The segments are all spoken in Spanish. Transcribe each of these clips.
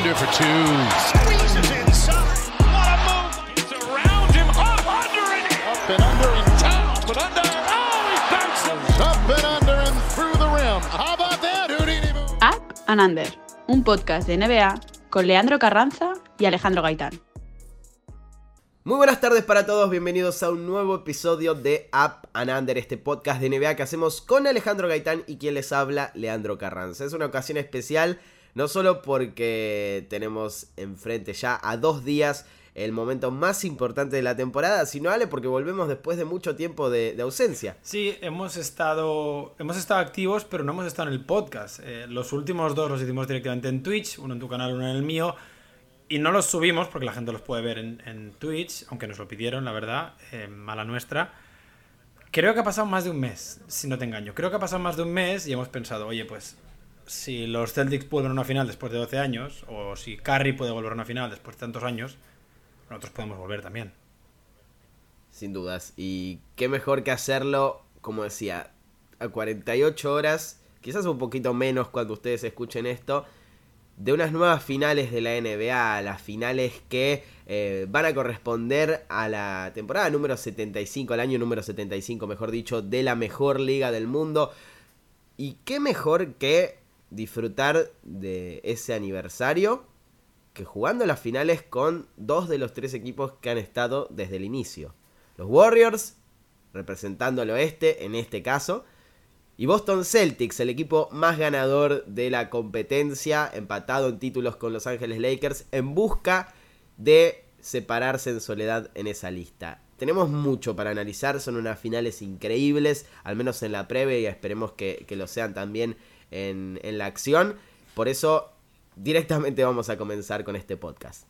Under for two. Squeezes inside. What a move. It's around him. Up under and up and under and down. But under. Oh, he bounces. Up and under and through the rim. How about that, Houdini? Up and Under, un podcast de NBA con Leandro Carranza y Alejandro Gaitán. Muy buenas tardes para todos, bienvenidos a un nuevo episodio de Up and Under, este podcast de NBA que hacemos con Alejandro Gaitán y quien les habla, Leandro Carranza. Es una ocasión especial, no solo porque tenemos enfrente ya a dos días el momento más importante de la temporada, sino Ale, porque volvemos después de mucho tiempo de, ausencia. Sí, hemos estado, hemos estado activos, pero no hemos estado en el podcast. Eh, los últimos dos los hicimos directamente en Twitch, uno en tu canal, uno en el mío. Y no los subimos porque la gente los puede ver en, en Twitch, aunque nos lo pidieron, la verdad, eh, mala nuestra. Creo que ha pasado más de un mes, si no te engaño. Creo que ha pasado más de un mes y hemos pensado, oye, pues si los Celtics vuelven a una final después de 12 años, o si Curry puede volver a una final después de tantos años, nosotros podemos volver también. Sin dudas. Y qué mejor que hacerlo, como decía, a 48 horas, quizás un poquito menos cuando ustedes escuchen esto, de unas nuevas finales de la NBA, las finales que eh, van a corresponder a la temporada número 75, al año número 75, mejor dicho, de la mejor liga del mundo. Y qué mejor que disfrutar de ese aniversario que jugando las finales con dos de los tres equipos que han estado desde el inicio. Los Warriors, representando al oeste en este caso, y Boston Celtics, el equipo más ganador de la competencia, empatado en títulos con Los Ángeles Lakers, en busca de separarse en soledad en esa lista. Tenemos mucho para analizar, son unas finales increíbles, al menos en la previa y esperemos que, que lo sean también en, en la acción. Por eso directamente vamos a comenzar con este podcast.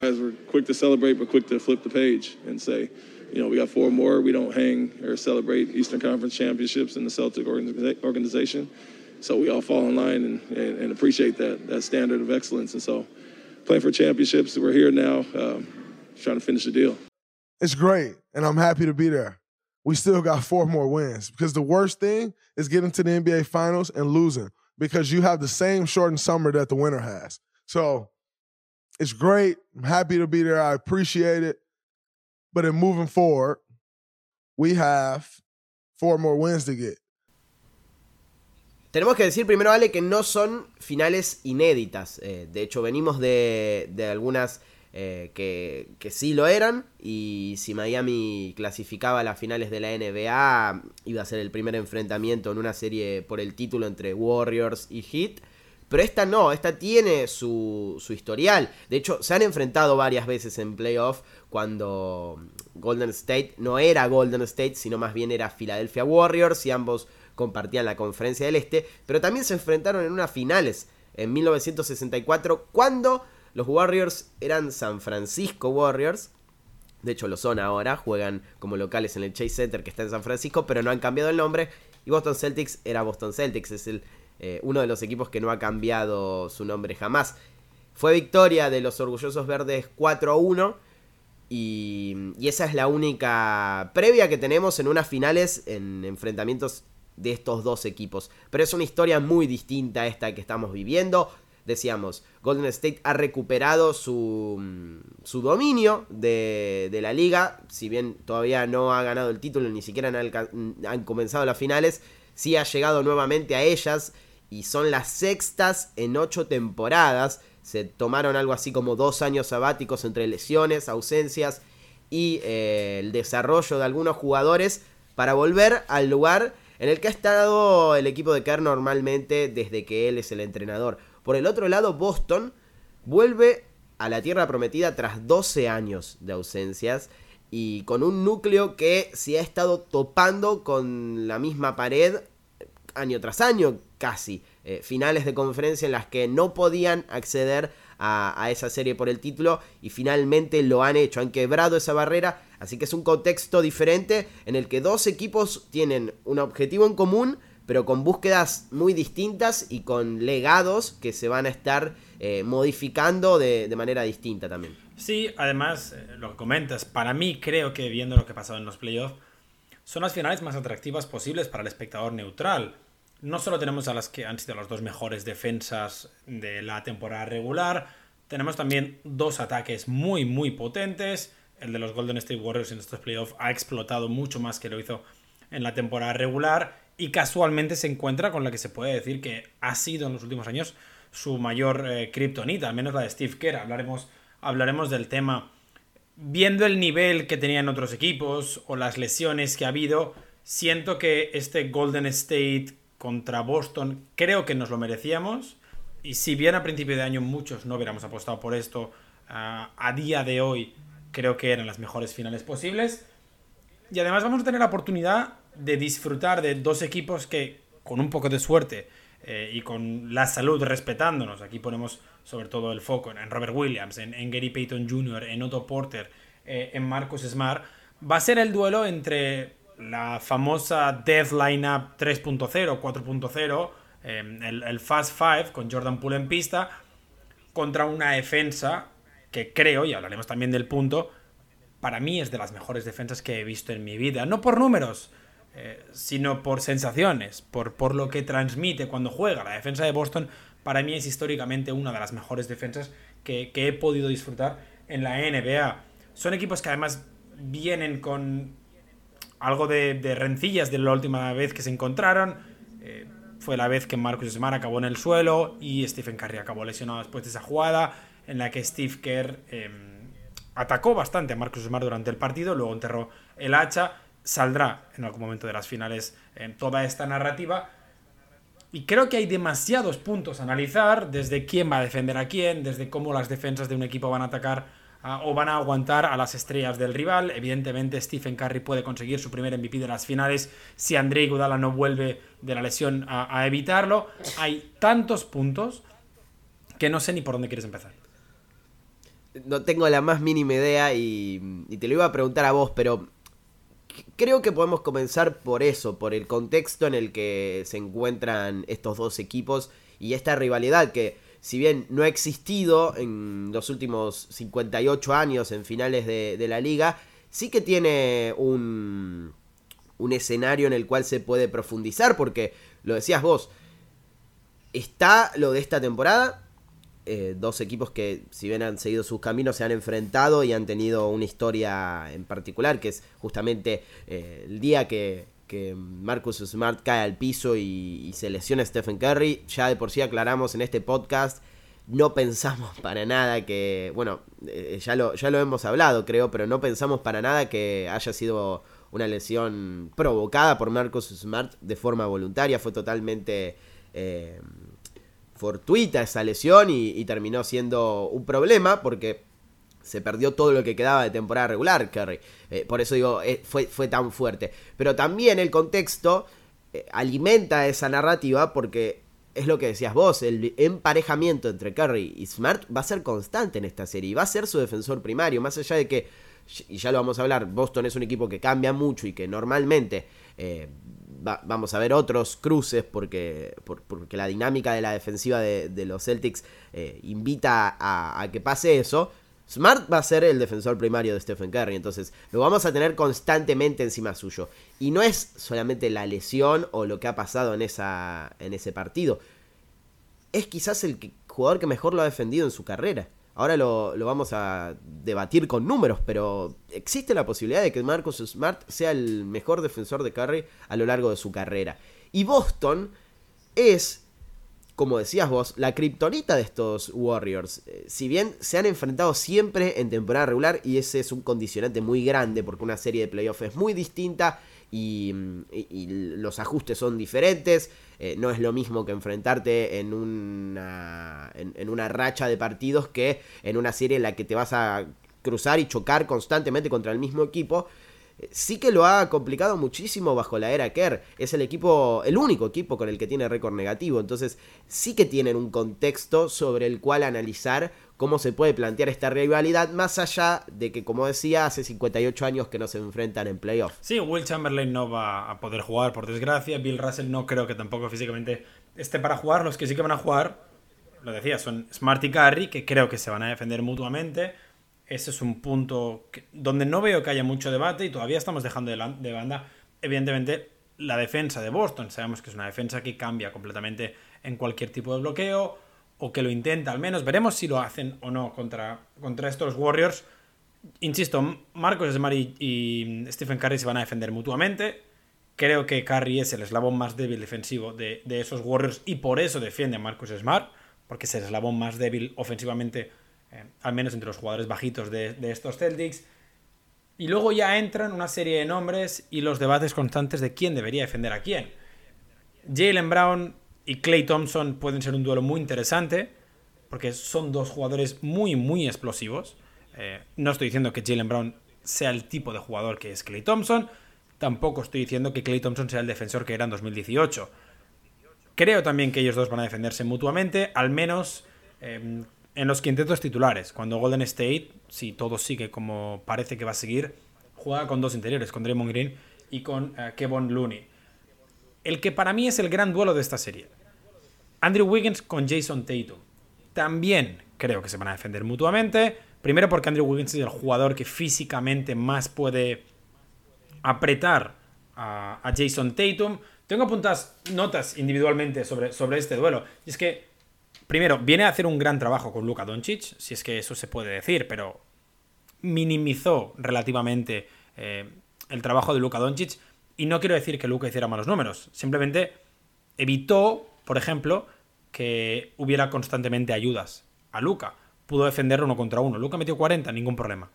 Guys were quick to celebrate, but quick to flip the page and say, you know, we got four more. We don't hang or celebrate Eastern Conference championships in the Celtic organization. So we all fall in line and, and, and appreciate that that standard of excellence. And so, playing for championships, we're here now, um, trying to finish the deal. It's great, and I'm happy to be there. We still got four more wins because the worst thing is getting to the NBA Finals and losing because you have the same shortened summer that the winner has. So it's great. I'm happy to be there. I appreciate it. But in moving forward, we have four more wins to get. Tenemos que decir primero, Ale, que no son finales inéditas. Eh, de hecho, venimos de, de algunas eh, que, que sí lo eran. Y si Miami clasificaba a las finales de la NBA, iba a ser el primer enfrentamiento en una serie por el título entre Warriors y Heat. Pero esta no, esta tiene su, su historial. De hecho, se han enfrentado varias veces en playoff cuando Golden State no era Golden State, sino más bien era Philadelphia Warriors y ambos compartían la conferencia del Este. Pero también se enfrentaron en unas finales en 1964 cuando los Warriors eran San Francisco Warriors. De hecho lo son ahora, juegan como locales en el Chase Center que está en San Francisco, pero no han cambiado el nombre. Y Boston Celtics era Boston Celtics, es el, eh, uno de los equipos que no ha cambiado su nombre jamás. Fue victoria de los orgullosos verdes 4 a 1. Y, y esa es la única previa que tenemos en unas finales en enfrentamientos de estos dos equipos. Pero es una historia muy distinta a esta que estamos viviendo. Decíamos, Golden State ha recuperado su, su dominio de, de, la liga. Si bien todavía no ha ganado el título, ni siquiera han, han comenzado las finales, sí ha llegado nuevamente a ellas. Y son las sextas en ocho temporadas. Se tomaron algo así como dos años sabáticos entre lesiones, ausencias y eh, el desarrollo de algunos jugadores para volver al lugar en el que ha estado el equipo de Kerr normalmente desde que él es el entrenador. Por el otro lado, Boston vuelve a la Tierra Prometida tras 12 años de ausencias y con un núcleo que se ha estado topando con la misma pared año tras año casi. Eh, finales de conferencia en las que no podían acceder a, a, esa serie por el título y finalmente lo han hecho, han quebrado esa barrera, así que es un contexto diferente en el que dos equipos tienen un objetivo en común, pero con búsquedas muy distintas y con legados que se van a estar eh, modificando de, de, manera distinta también. Sí, además, eh, lo que comentas, para mí creo que viendo lo que ha pasado en los playoffs, son las finales más atractivas posibles para el espectador neutral. no solo tenemos a las que han sido las dos mejores defensas de la temporada regular, tenemos también dos ataques muy, muy potentes. El de los Golden State Warriors en estos playoffs ha explotado mucho más que lo hizo en la temporada regular y casualmente se encuentra con la que se puede decir que ha sido en los últimos años su mayor eh, kriptonita, al menos la de Steve Kerr. Hablaremos, hablaremos del tema. Viendo el nivel que tenían otros equipos o las lesiones que ha habido, siento que este Golden State contra Boston creo que nos lo merecíamos. Y si bien a principio de año muchos no hubiéramos apostado por esto, a día de hoy creo que eran las mejores finales posibles. Y además vamos a tener la oportunidad de disfrutar de dos equipos que, con un poco de suerte eh, y con la salud respetándonos, aquí ponemos sobre todo el foco en Robert Williams, en, Gary Payton Jr., en Otto Porter, eh, en Marcus Smart, va a ser el duelo entre la famosa Death Lineup 3.0, 4.0, el, el, Fast Five con Jordan Poole en pista, contra una defensa que creo, y hablaremos también del punto, para mí es de las mejores defensas que he visto en mi vida. No por números, eh, sino por sensaciones, por, por lo que transmite cuando juega. La defensa de Boston para mí es históricamente una de las mejores defensas que, he podido disfrutar en la NBA. Son equipos que además vienen con algo de, rencillas de la última vez que se encontraron. Eh, fue la vez que Marcus Smart acabó en el suelo y Stephen Curry acabó lesionado después de esa jugada en la que Steve Kerr em, atacó bastante a Marcus Smart durante el partido, luego enterró el hacha, saldrá en algún momento de las finales en toda esta narrativa. Y creo que hay demasiados puntos a analizar, desde quién va a defender a quién, desde cómo las defensas de un equipo van a atacar o van a aguantar a las estrellas del rival. Evidentemente, Stephen Curry puede conseguir su primer MVP de las finales si Andrei Iguodala no vuelve de la lesión a evitarlo. Hay tantos puntos que no sé ni por dónde quieres empezar no tengo la más mínima idea y, te lo iba a preguntar a vos, pero creo que podemos comenzar por eso, por el contexto en el que se encuentran estos dos equipos y esta rivalidad que si bien no ha existido en los últimos 58 años en finales de, de la liga, sí que tiene un, un escenario en el cual se puede profundizar porque, lo decías vos, está lo de esta temporada, eh, dos equipos que, si bien han seguido sus caminos, se han enfrentado y han tenido una historia en particular, que es justamente eh, el día que, Marcus Smart cae al piso y, se lesiona Stephen Curry. Ya de por sí aclaramos en este podcast, no pensamos para nada que, bueno, eh, ya, lo, ya lo hemos hablado, creo, pero no pensamos para nada que haya sido una lesión provocada por Marcus Smart de forma voluntaria, fue totalmente fortuita esa lesión y, terminó siendo un problema porque se perdió todo lo que quedaba de temporada regular, Kerry. Eh, por eso digo, eh, fue, fue, tan fuerte. Pero también el contexto eh, alimenta esa narrativa porque es lo que decías vos, el emparejamiento entre Curry y Smart va a ser constante en esta serie y va a ser su defensor primario, más allá de que, y ya lo vamos a hablar, Boston es un equipo que cambia mucho y que normalmente vamos a ver otros cruces porque, porque la dinámica de la defensiva de, los Celtics eh, invita a, que pase eso. Smart va a ser el defensor primario de Stephen Curry, entonces lo vamos a tener constantemente encima suyo. Y no es solamente la lesión o lo que ha pasado en, esa, en ese partido, es quizás el jugador que mejor lo ha defendido en su carrera. Ahora lo, vamos a debatir con números, pero existe la posibilidad de que Marcus Smart sea el mejor defensor de Curry a lo largo de su carrera. Y Boston es, como decías vos, la kriptonita de estos Warriors. Eh, si bien se han enfrentado siempre en temporada regular, y ese es un condicionante muy grande, porque una serie de playoffs es muy distinta y los ajustes son diferentes. Eh, no es lo mismo que enfrentarte en una, en, una racha de partidos que en una serie en la que te vas a cruzar y chocar constantemente contra el mismo equipo eh, sí que lo ha complicado muchísimo bajo la era Kerr. Es el equipo, el único equipo con el que tiene récord negativo. Entonces, sí que tienen un contexto sobre el cual analizar cómo se puede plantear esta rivalidad, más allá de que, como decía, hace 58 años que no se enfrentan en playoffs. Sí, Will Chamberlain no va a poder jugar, por desgracia. Bill Russell no creo que tampoco físicamente esté para jugar. Los que sí que van a jugar, lo decía, son Smart y Curry, que creo que se van a defender mutuamente. Ese es un punto donde no veo que haya mucho debate y todavía estamos dejando de, de banda, evidentemente, la defensa de Boston. Sabemos que es una defensa que cambia completamente en cualquier tipo de bloqueo o que lo intenta al menos. Veremos si lo hacen o no contra, contra estos Warriors. Insisto, Marcos Smart y, Stephen Curry se van a defender mutuamente. Creo que Curry es el eslabón más débil defensivo de, esos Warriors y por eso defiende a Marcus Smart, porque es el eslabón más débil ofensivamente, eh, al menos entre los jugadores bajitos de, de estos Celtics. Y luego ya entran una serie de nombres y los debates constantes de quién debería defender a quién. Jalen Brown y Clay Thompson pueden ser un duelo muy interesante, porque son dos jugadores muy, muy explosivos. Eh, no estoy diciendo que Jalen Brown sea el tipo de jugador que es Clay Thompson, tampoco estoy diciendo que Clay Thompson sea el defensor que era en 2018. Creo también que ellos dos van a defenderse mutuamente, al menos em, en los quintetos titulares. Cuando Golden State, si todo sigue como parece que va a seguir, juega con dos interiores, con Draymond Green y con eh, Kevin Looney. El que para mí es el gran duelo de esta serie. Andrew Wiggins con Jason Tatum. También creo que se van a defender mutuamente. Primero porque Andrew Wiggins es el jugador que físicamente más puede apretar a, Jason Tatum. Tengo apuntadas notas individualmente sobre, sobre este duelo. Y es que, primero, viene a hacer un gran trabajo con Luka Doncic, si es que eso se puede decir, pero minimizó relativamente eh, el trabajo de Luka Doncic. Y no quiero decir que Luka hiciera malos números, simplemente evitó, por ejemplo, que hubiera constantemente ayudas a Luka pudo defender uno contra uno. Luca metió 40, ningún problema.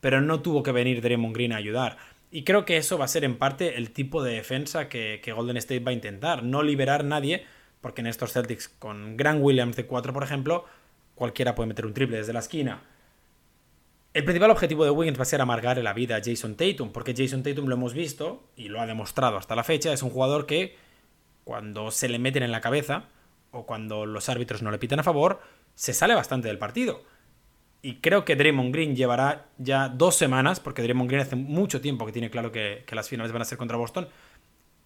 Pero no tuvo que venir Draymond Green a ayudar. Y creo que eso va a ser en parte el tipo de defensa que, Golden State va a intentar. No liberar a nadie, porque en estos Celtics con Grant Williams de 4, por ejemplo, cualquiera puede meter un triple desde la esquina. El principal objetivo de Wiggins va a ser amargar la vida a Jason Tatum, porque Jason Tatum lo hemos visto y lo ha demostrado hasta la fecha, es un jugador que cuando se le meten en la cabeza o cuando los árbitros no le pitan a favor, se sale bastante del partido. Y creo que Draymond Green llevará ya dos semanas, porque Draymond Green hace mucho tiempo que tiene claro que, las finales van a ser contra Boston,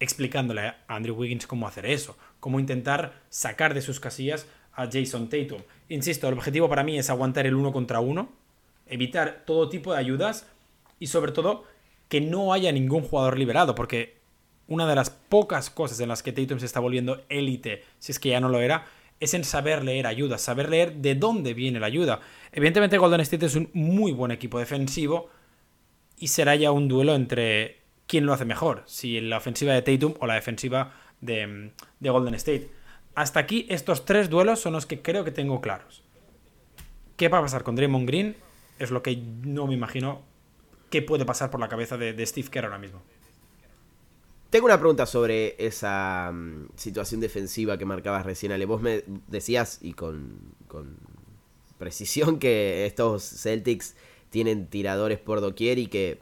explicándole a Andrew Wiggins cómo hacer eso, cómo intentar sacar de sus casillas a Jason Tatum. Insisto, el objetivo para mí es aguantar el uno contra uno, evitar todo tipo de ayudas y sobre todo que no haya ningún jugador liberado, porque una de las pocas cosas en las que Tatum se está volviendo élite, si es que ya no lo era, es en saber leer ayuda, saber leer de dónde viene la ayuda. Evidentemente Golden State es un muy buen equipo defensivo y será ya un duelo entre quién lo hace mejor, si la ofensiva de Tatum o la defensiva de, Golden State. Hasta aquí estos tres duelos son los que creo que tengo claros. ¿Qué va a pasar con Draymond Green? Es lo que no me imagino qué puede pasar por la cabeza de Steve Kerr ahora mismo. Tengo una pregunta sobre esa mm, situación defensiva que marcabas recién, Ale. Vos me decías, y con, precisión, que estos Celtics tienen tiradores por doquier y que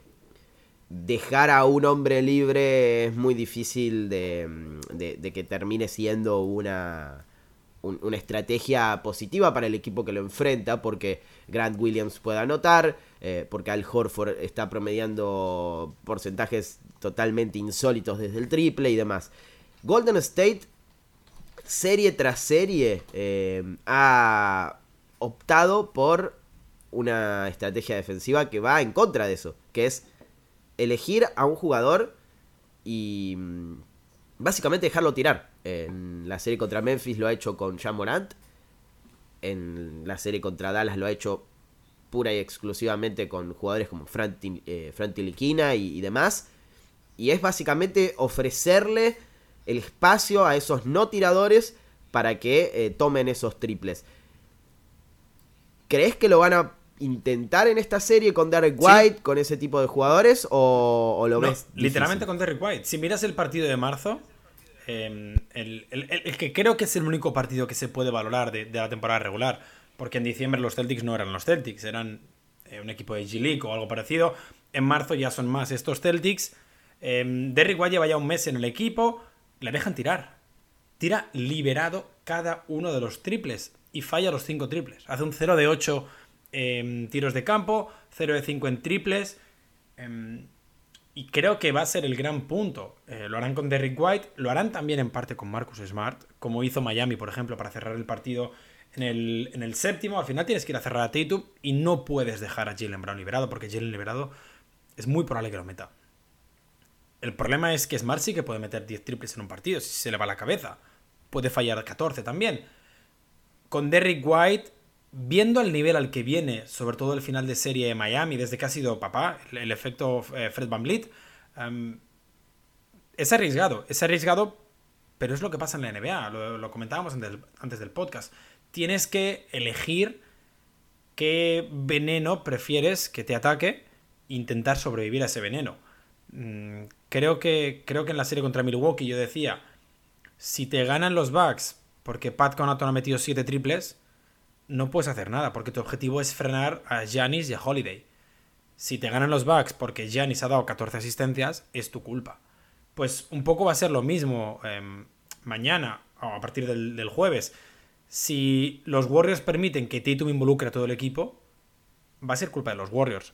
dejar a un hombre libre es muy difícil de, mm, que termine siendo una, una estrategia positiva para el equipo que lo enfrenta, porque Grant Williams puede anotar, eh, porque Al Horford está promediando porcentajes totalmente insólitos desde el triple y demás. Golden State, serie tras serie, eh, ha optado por una estrategia defensiva que va en contra de eso, que es elegir a un jugador y mm, básicamente dejarlo tirar. En la serie contra Memphis lo ha hecho con Jean Morant. En la serie contra Dallas lo ha hecho pura y exclusivamente con jugadores como Fran, eh, y, demás. Y es básicamente ofrecerle el espacio a esos no tiradores para que eh, tomen esos triples. ¿Crees que lo van a intentar en esta serie con Derek White, con ese tipo de jugadores? ¿O, lo ves? Literalmente con Derek White. Si miras el partido de marzo, em, el, que creo que es el único partido que se puede valorar de la temporada regular porque en diciembre los Celtics no eran los Celtics, eran eh, un equipo de G-League o algo parecido. En marzo ya son más estos Celtics. Eh, Derrick White lleva ya un mes en el equipo, le dejan tirar. Tira liberado cada uno de los triples y falla los 5 triples. Hace un 0 de 8 en tiros de campo, 0 de 5 en triples. Em, y creo que va a ser el gran punto. Eh, lo harán con Derrick White, lo harán también en parte con Marcus Smart, como hizo Miami, por ejemplo, para cerrar el partido en el, séptimo, al final tienes que ir a cerrar a Tatum y no puedes dejar a Jalen Brown liberado porque Jalen liberado es muy probable que lo meta. El problema es que Smart sí que puede meter 10 triples en un partido, si se le va la cabeza. Puede fallar 14 también. Con Derrick White, viendo el nivel al que viene, sobre todo el final de serie de Miami, desde que ha sido papá, el, efecto eh, Fred Van Vliet, em, es arriesgado. Es arriesgado, pero es lo que pasa en la NBA. Lo, comentábamos antes antes del podcast. Tienes que elegir qué veneno prefieres que te ataque intentar sobrevivir a ese veneno. Mm, creo, que, creo que en la serie contra Milwaukee yo decía, si te ganan los Bucks porque Pat Connaughton ha metido 7 triples, no puedes hacer nada, porque tu objetivo es frenar a Giannis y a Holiday. Si te ganan los Bucks porque Giannis ha dado 14 asistencias, es tu culpa. Pues un poco va a ser lo mismo em, mañana, o a partir del, del jueves si los Warriors permiten que Tatum involucre a todo el equipo, va a ser culpa de los Warriors.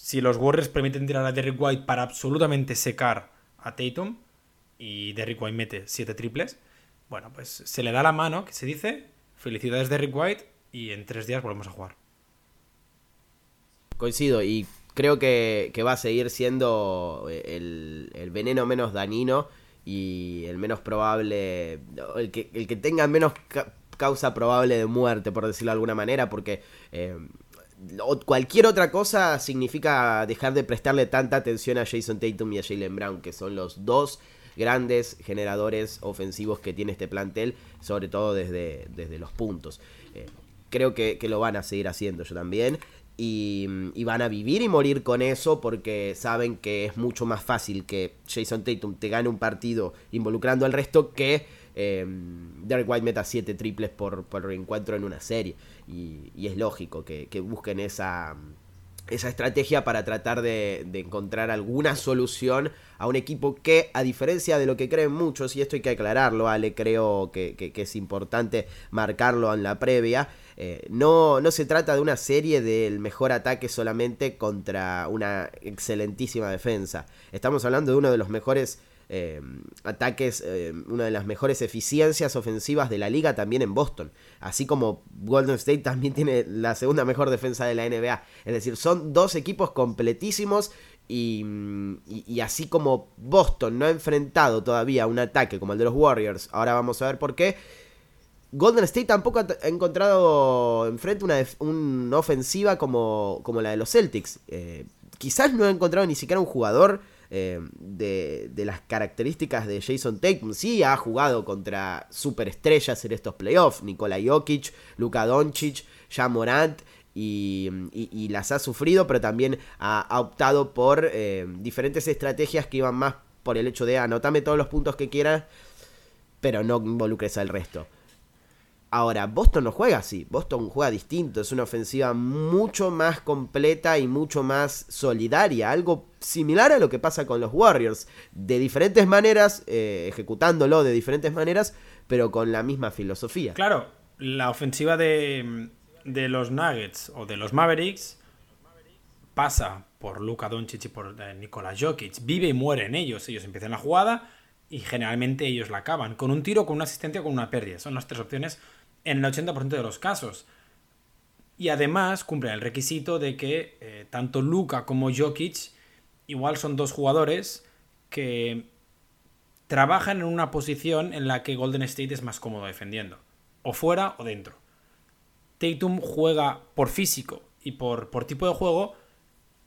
Si los Warriors permiten tirar a Derrick White para absolutamente secar a Tatum y Derrick White mete 7 triples, bueno, pues se le da la mano, que se dice, felicidades Derrick White y en tres días volvemos a jugar. Coincido y creo que, va a seguir siendo el, el veneno menos dañino y el menos probable, el que, el que tenga menos causa probable de muerte, por decirlo de alguna manera, porque eh, cualquier otra cosa significa dejar de prestarle tanta atención a Jason Tatum y a Jalen Brown, que son los dos grandes generadores ofensivos que tiene este plantel, sobre todo desde, desde los puntos. Eh, creo que, lo van a seguir haciendo yo también. Y, y, van a vivir y morir con eso porque saben que es mucho más fácil que Jason Tatum te gane un partido involucrando al resto que eh, Derek White meta 7 triples por, por reencuentro en una serie. Y, es lógico que, busquen esa, estrategia para tratar de, encontrar alguna solución a un equipo que, a diferencia de lo que creen muchos, y esto hay que aclararlo, Ale, creo que, es importante marcarlo en la previa, eh, no, no se trata de una serie del mejor ataque solamente contra una excelentísima defensa. Estamos hablando de uno de los mejores eh, ataques, eh, una de las mejores eficiencias ofensivas de la liga también en Boston. Así como Golden State también tiene la segunda mejor defensa de la NBA. Es decir, son dos equipos completísimos y, así como Boston no ha enfrentado todavía un ataque como el de los Warriors, ahora vamos a ver por qué. Golden State tampoco ha encontrado enfrente una, una ofensiva como, como, la de los Celtics. Eh, quizás no ha encontrado ni siquiera un jugador eh, de, las características de Jason Tatum. Sí, ha jugado contra superestrellas en estos playoffs, Nikola Jokic, Luka Doncic, Ja Morant. Y, las ha sufrido, pero también ha, optado por eh, diferentes estrategias que iban más por el hecho de anotame todos los puntos que quieras, pero no involucres al resto. Ahora, Boston no juega así, Boston juega distinto, es una ofensiva mucho más completa y mucho más solidaria, algo similar a lo que pasa con los Warriors, de diferentes maneras, eh, ejecutándolo de diferentes maneras, pero con la misma filosofía. Claro, la ofensiva de, de los Nuggets o de los Mavericks pasa por Luka Doncic y por eh, Nikola Jokic, vive y muere en ellos, ellos empiezan la jugada y generalmente ellos la acaban, con un tiro, con una asistencia o con una pérdida, son las tres opciones en el 80% de los casos. Y además cumplen el requisito de que eh, tanto Luca como Jokic igual son dos jugadores que trabajan en una posición en la que Golden State es más cómodo defendiendo. O fuera o dentro. Tatum juega por físico y por, tipo de juego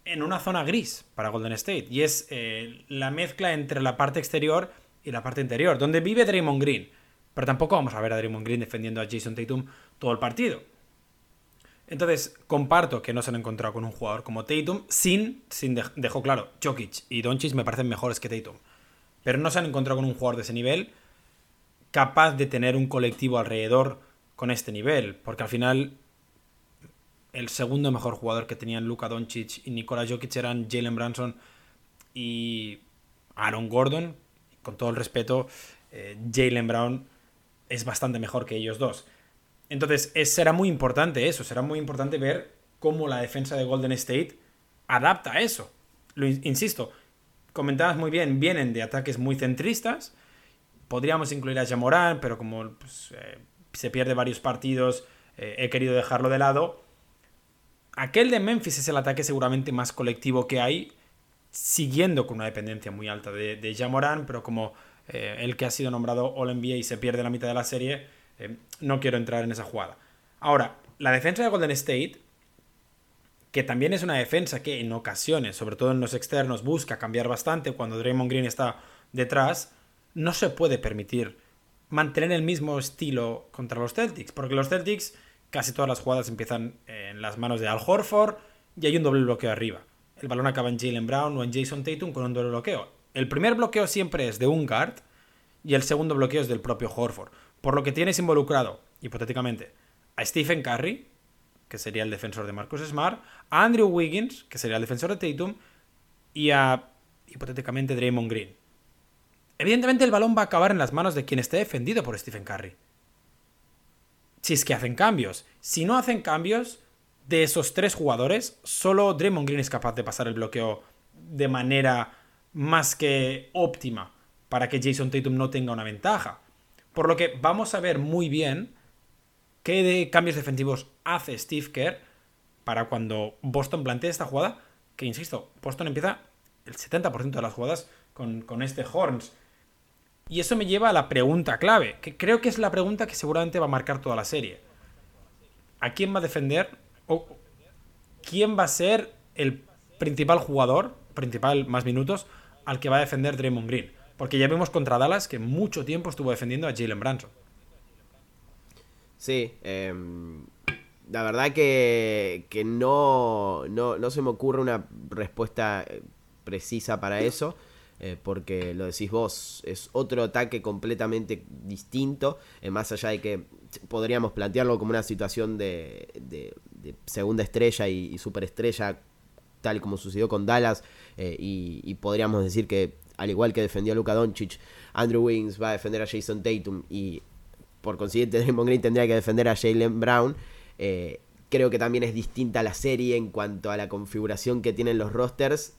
en una zona gris para Golden State. Y es eh, la mezcla entre la parte exterior y la parte interior, donde vive Draymond Green. Pero tampoco vamos a ver a Draymond Green defendiendo a Jason Tatum todo el partido. Entonces, comparto que no se han encontrado con un jugador como Tatum, sin, sin dejó claro, Jokic y Doncic me parecen mejores que Tatum. Pero no se han encontrado con un jugador de ese nivel capaz de tener un colectivo alrededor con este nivel. Porque al final, el segundo mejor jugador que tenían Luka Doncic y Nikola Jokic eran Jalen Branson y Aaron Gordon. Con todo el respeto, eh, Jalen Brown es bastante mejor que ellos dos. Entonces, será muy importante eso, será muy importante ver cómo la defensa de Golden State adapta a eso. Lo insisto, comentabas muy bien, vienen de ataques muy centristas. Podríamos incluir a Jamoran, pero como pues, eh, se pierde varios partidos, eh, he querido dejarlo de lado. Aquel de Memphis es el ataque seguramente más colectivo que hay siguiendo con una dependencia muy alta de, de pero como eh, el que ha sido nombrado All NBA y se pierde la mitad de la serie, eh, no quiero entrar en esa jugada. Ahora, la defensa de Golden State, que también es una defensa que en ocasiones, sobre todo en los externos, busca cambiar bastante cuando Draymond Green está detrás, no se puede permitir mantener el mismo estilo contra los Celtics, porque los Celtics casi todas las jugadas empiezan en las manos de Al Horford y hay un doble bloqueo arriba. El balón acaba en Jalen Brown o en Jason Tatum con un doble bloqueo. El primer bloqueo siempre es de un guard y el segundo bloqueo es del propio Horford. Por lo que tienes involucrado, hipotéticamente, a Stephen Curry, que sería el defensor de Marcus Smart, a Andrew Wiggins, que sería el defensor de Tatum, y a, hipotéticamente, Draymond Green. Evidentemente el balón va a acabar en las manos de quien esté defendido por Stephen Curry. Si es que hacen cambios. Si no hacen cambios, de esos tres jugadores, solo Draymond Green es capaz de pasar el bloqueo de manera más que óptima para que Jason Tatum no tenga una ventaja. Por lo que vamos a ver muy bien qué cambios defensivos hace Steve Kerr para cuando Boston plantee esta jugada, que insisto, Boston empieza el 70% de las jugadas con, con este Horns. Y eso me lleva a la pregunta clave, que creo que es la pregunta que seguramente va a marcar toda la serie. ¿A quién va a defender? ¿O quién va a ser el principal jugador, principal más minutos, al que va a defender Draymond Green? Porque ya vimos contra Dallas que mucho tiempo estuvo defendiendo a Jalen Branson. Sí, em, la verdad que, que no, no, no, se me ocurre una respuesta eh, precisa para eso. Eh, porque lo decís vos, es otro ataque completamente distinto, eh, más allá de que podríamos plantearlo como una situación de, segunda estrella y, superestrella, tal como sucedió con Dallas, eh, y, podríamos decir que, al igual que defendió a Luka Doncic, Andrew Wiggins va a defender a Jason Tatum y por consiguiente Draymond Green tendría que defender a Jalen Brown. creo que también es distinta la serie en cuanto a la configuración que tienen los rosters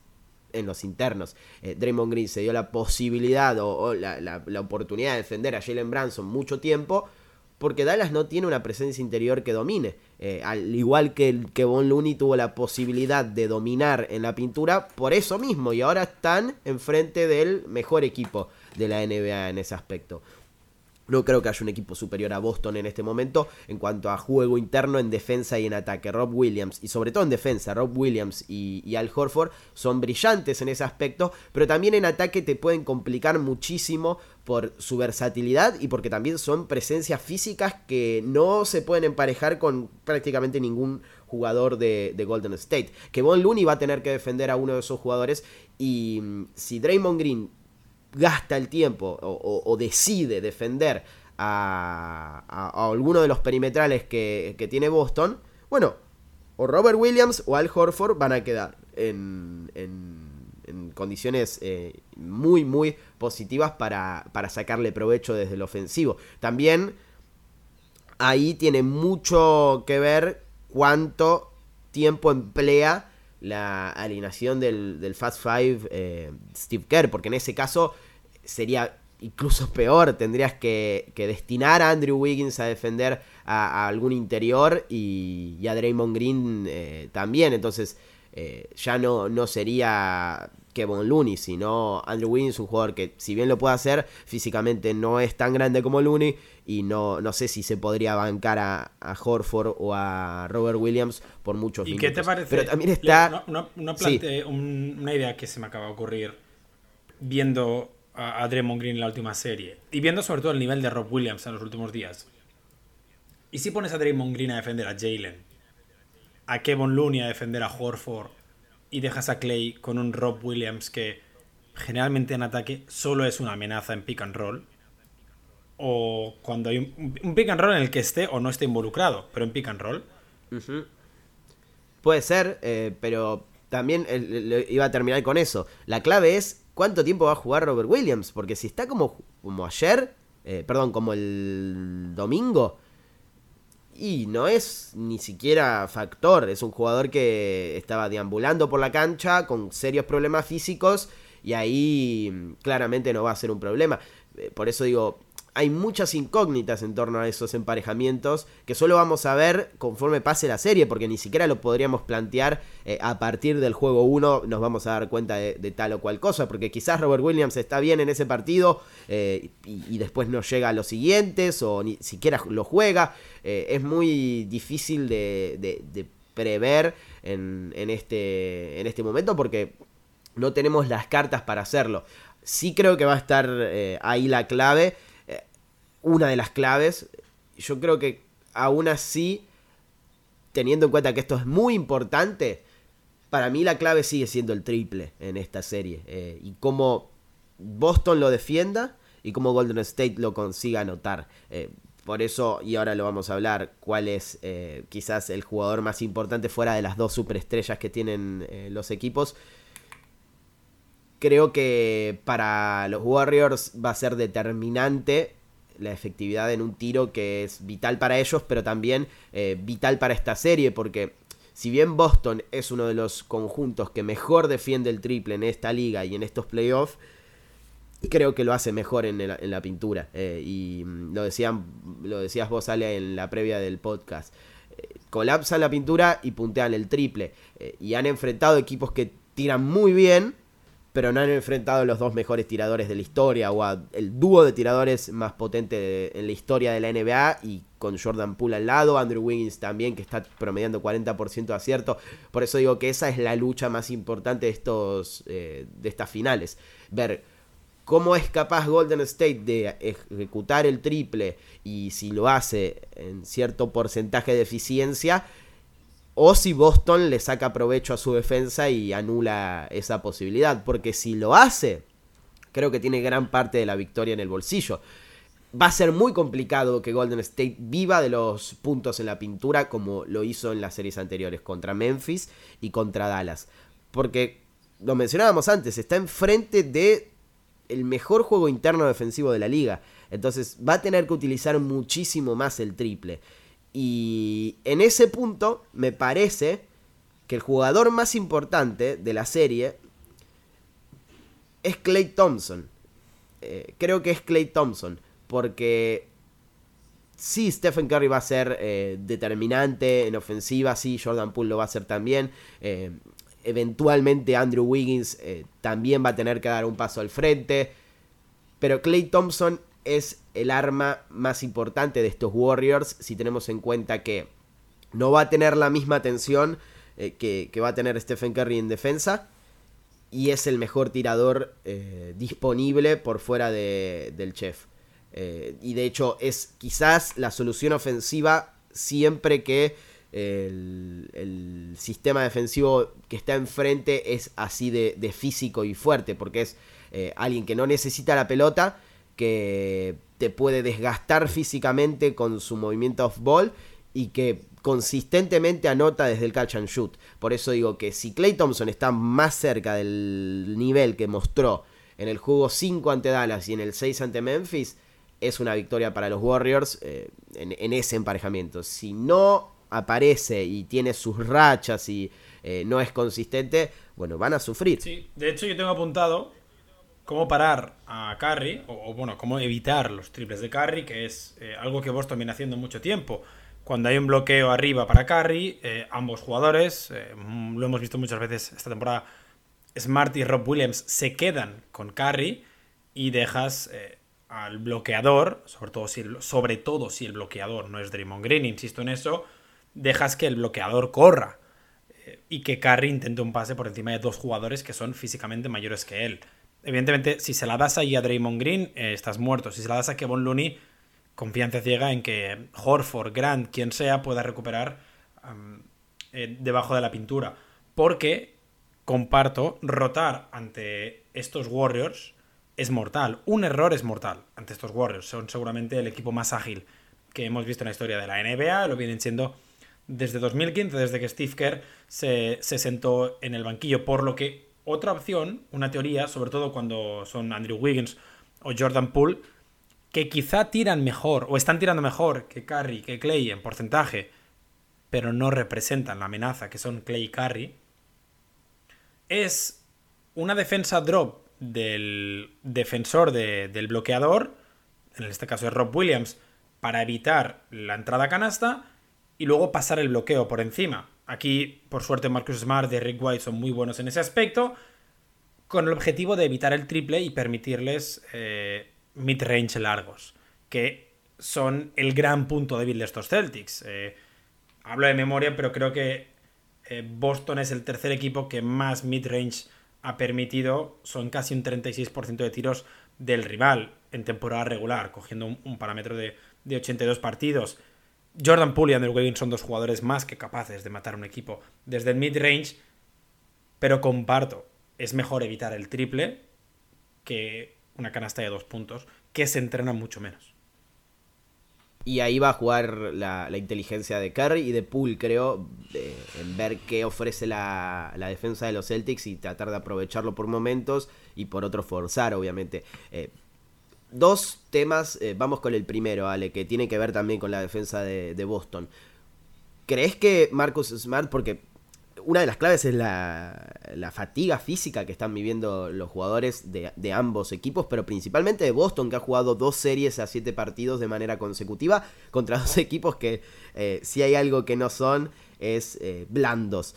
en los internos. Eh, Draymond Green se dio la posibilidad o, la, oportunidad de defender a Jalen Branson mucho tiempo. Porque Dallas no tiene una presencia interior que domine. Eh, al igual que, que Von Looney tuvo la posibilidad de dominar en la pintura por eso mismo. Y ahora están enfrente del mejor equipo de la NBA en ese aspecto. No creo que haya un equipo superior a Boston en este momento en cuanto a juego interno en defensa y en ataque. Rob Williams, y sobre todo en defensa, Rob Williams y, Al Horford son brillantes en ese aspecto, pero también en ataque te pueden complicar muchísimo por su versatilidad y porque también son presencias físicas que no se pueden emparejar con prácticamente ningún jugador de, de, Golden State. Que Von Looney va a tener que defender a uno de esos jugadores y mm, si Draymond Green gasta el tiempo o, decide defender a, alguno de los perimetrales que, tiene Boston, bueno, o Robert Williams o Al Horford van a quedar en, condiciones eh, muy, muy positivas para, para sacarle provecho desde el ofensivo. También ahí tiene mucho que ver cuánto tiempo emplea la alineación del, Fast Five eh, Steve Kerr, porque en ese caso sería incluso peor, tendrías que, destinar a Andrew Wiggins a defender a, algún interior y, a Draymond Green eh, también, entonces eh, ya no, no sería Kevin Looney, sino Andrew Wiggins, un jugador que si bien lo puede hacer, físicamente no es tan grande como Looney y no, no sé si se podría bancar a, Horford o a Robert Williams por muchos ¿Y qué te parece? Pero también está... Una, una, idea que se me acaba de ocurrir viendo a, a Draymond Green en la última serie y viendo sobre todo el nivel de Rob Williams en los últimos días. ¿Y si pones a Draymond Green a defender a Jalen? A Kevin Looney a defender a Horford y dejas a Clay con un Rob Williams que generalmente en ataque solo es una amenaza en pick and roll. O cuando hay un, pick and roll en el que esté o no esté involucrado, pero en pick and roll. Puede ser, eh, pero también iba a terminar con eso. La clave es cuánto tiempo va a jugar Robert Williams, porque si está como, como ayer, eh, perdón, como el domingo, y no es ni siquiera factor, es un jugador que estaba deambulando por la cancha con serios problemas físicos y ahí mm, claramente no va a ser un problema. Eh, por eso digo, hay muchas incógnitas en torno a esos emparejamientos que solo vamos a ver conforme pase la serie, porque ni siquiera lo podríamos plantear eh, a partir del juego 1, nos vamos a dar cuenta de, tal o cual cosa, porque quizás Robert Williams está bien en ese partido eh, y, después no llega a los siguientes o ni siquiera lo juega. Eh, es muy difícil de, prever en, este, en este momento porque no tenemos las cartas para hacerlo. Sí creo que va a estar ahí la clave una de las claves. Yo creo que aún así, teniendo en cuenta que esto es muy importante, para mí la clave sigue siendo el triple en esta serie. Eh, y cómo Boston lo defienda y cómo Golden State lo consiga anotar. Eh, por eso, y ahora lo vamos a hablar, cuál es eh, quizás el jugador más importante fuera de las dos superestrellas que tienen los equipos. Creo que para los Warriors va a ser determinante la efectividad en un tiro que es vital para ellos, pero también eh, vital para esta serie, porque si bien Boston es uno de los conjuntos que mejor defiende el triple en esta liga y en estos playoffs, creo que lo hace mejor en, la pintura. Eh, y mm, lo, decían, lo decías vos, Ale, en la previa del podcast. Eh, colapsan la pintura y puntean el triple. y han enfrentado equipos que tiran muy bien pero no han enfrentado a los dos mejores tiradores de la historia o a el dúo de tiradores más potente en la historia de la NBA y con Jordan Poole al lado, Andrew Wiggins también que está promediando 40% de acierto. Por eso digo que esa es la lucha más importante de, estos, eh, de estas finales. Ver cómo es capaz Golden State de ejecutar el triple y si lo hace en cierto porcentaje de eficiencia o si Boston le saca provecho a su defensa y anula esa posibilidad. Porque si lo hace, creo que tiene gran parte de la victoria en el bolsillo. Va a ser muy complicado que Golden State viva de los puntos en la pintura como lo hizo en las series anteriores contra Memphis y contra Dallas. Porque, lo mencionábamos antes, está enfrente de el mejor juego interno defensivo de la liga. Entonces va a tener que utilizar muchísimo más el triple. Y en ese punto me parece que el jugador más importante de la serie es Clay Thompson. Eh, creo que es Clay Thompson. Porque sí, Stephen Curry va a ser eh, determinante en ofensiva. Sí, Jordan Poole lo va a hacer también. Eh, eventualmente Andrew Wiggins también va a tener que dar un paso al frente. Pero Clay Thompson es el arma más importante de estos Warriors si tenemos en cuenta que no va a tener la misma atención eh, que, va a tener Stephen Curry en defensa y es el mejor tirador eh, disponible por fuera del chef. Eh, y de hecho es quizás la solución ofensiva siempre que el, el, sistema defensivo que está enfrente es así de, de físico y fuerte, porque es alguien que no necesita la pelota, que te puede desgastar físicamente con su movimiento off-ball y que consistentemente anota desde el catch and shoot. Por eso digo que si Clay Thompson está más cerca del nivel que mostró en el juego 5 ante Dallas y en el 6 ante Memphis, es una victoria para los Warriors eh, en, ese emparejamiento. Si no aparece y tiene sus rachas y eh, no es consistente, bueno, van a sufrir. Sí, de hecho yo tengo apuntado cómo parar a Curry, o, bueno, cómo evitar los triples de Curry, que es eh, algo que Boston viene haciendo mucho tiempo. Cuando hay un bloqueo arriba para Curry, eh, ambos jugadores, eh, lo hemos visto muchas veces esta temporada, Smart y Rob Williams se quedan con Curry y dejas al bloqueador, sobre todo, si el, sobre todo si el bloqueador no es Draymond Green, insisto en eso, dejas que el bloqueador corra y que Curry intente un pase por encima de dos jugadores que son físicamente mayores que él evidentemente, si se la das ahí a Draymond Green, eh, estás muerto. Si se la das a Kevin Looney, confianza ciega en que Horford, Grant, quien sea, pueda recuperar eh, debajo de la pintura. Porque, comparto, rotar ante estos Warriors es mortal. Un error es mortal ante estos Warriors. Son seguramente el equipo más ágil que hemos visto en la historia de la NBA. Lo vienen siendo desde 2015, desde que Steve Kerr se, se sentó en el banquillo. Por lo que otra opción, una teoría, sobre todo cuando son Andrew Wiggins o Jordan Poole, que quizá tiran mejor o están tirando mejor que Curry, que Clay en porcentaje, pero no representan la amenaza que son Clay y Curry, es una defensa drop del defensor del bloqueador en este caso es Rob Williams, para evitar la entrada canasta y luego pasar el bloqueo por encima. Aquí, por suerte, Marcus Smart y Rick White son muy buenos en ese aspecto, con el objetivo de evitar el triple y permitirles eh, mid-range largos, que son el gran punto débil de estos Celtics. Eh, hablo de memoria, pero creo que eh, Boston es el tercer equipo que más mid-range ha permitido, son casi un 36% de tiros del rival en temporada regular, cogiendo un, parámetro de, 82 partidos. Jordan Poole y Andrew Wiggins son dos jugadores más que capaces de matar un equipo desde el mid-range, pero comparto, es mejor evitar el triple que una canasta de dos puntos, que se entrena mucho menos. Y ahí va a jugar la, inteligencia de Curry y de Poole, creo, en ver qué ofrece la, defensa de los Celtics y tratar de aprovecharlo por momentos y por otro forzar, obviamente. Eh, dos temas, eh, vamos con el primero, Ale, que tiene que ver también con la defensa de, Boston. ¿Crees que Marcus Smart, porque una de las claves es la, fatiga física que están viviendo los jugadores de, ambos equipos, pero principalmente de Boston, que ha jugado dos series a siete partidos de manera consecutiva contra dos equipos que, eh, si hay algo que no son, es eh, blandos.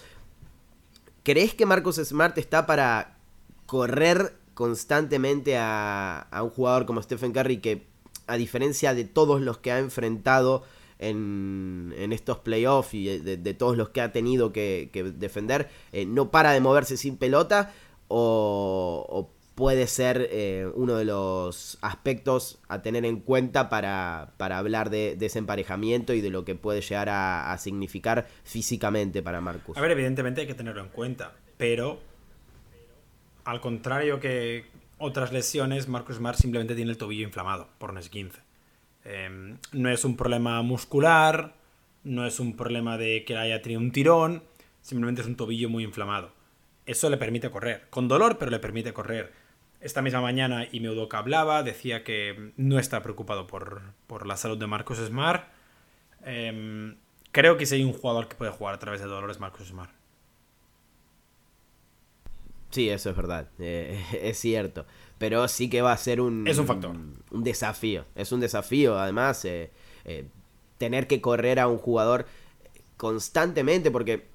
¿Crees que Marcus Smart está para correr constantemente a, a un jugador como Stephen Curry que, a diferencia de todos los que ha enfrentado, en, estos playoffs y de, todos los que ha tenido que, defender, eh, no para de moverse sin pelota o, puede ser eh, uno de los aspectos a tener en cuenta para, hablar de, ese emparejamiento y de lo que puede llegar a, significar físicamente para Marcus. A ver, evidentemente hay que tenerlo en cuenta, pero al contrario que otras lesiones, Marcus Smart simplemente tiene el tobillo inflamado por un 15 Em, no es un problema muscular, no es un problema de que haya tenido un tirón, simplemente es un tobillo muy inflamado. Eso le permite correr, con dolor, pero le permite correr. Esta misma mañana Imeudoka hablaba, decía que no está preocupado por, la salud de Marcus Smart. Em, creo que si hay un jugador que puede jugar a través de dolores, Marcus Smart. Sí, eso es verdad, eh, es cierto pero sí que va a ser un... Es un factor. Un, desafío, es un desafío, además, eh, eh, tener que correr a un jugador constantemente, porque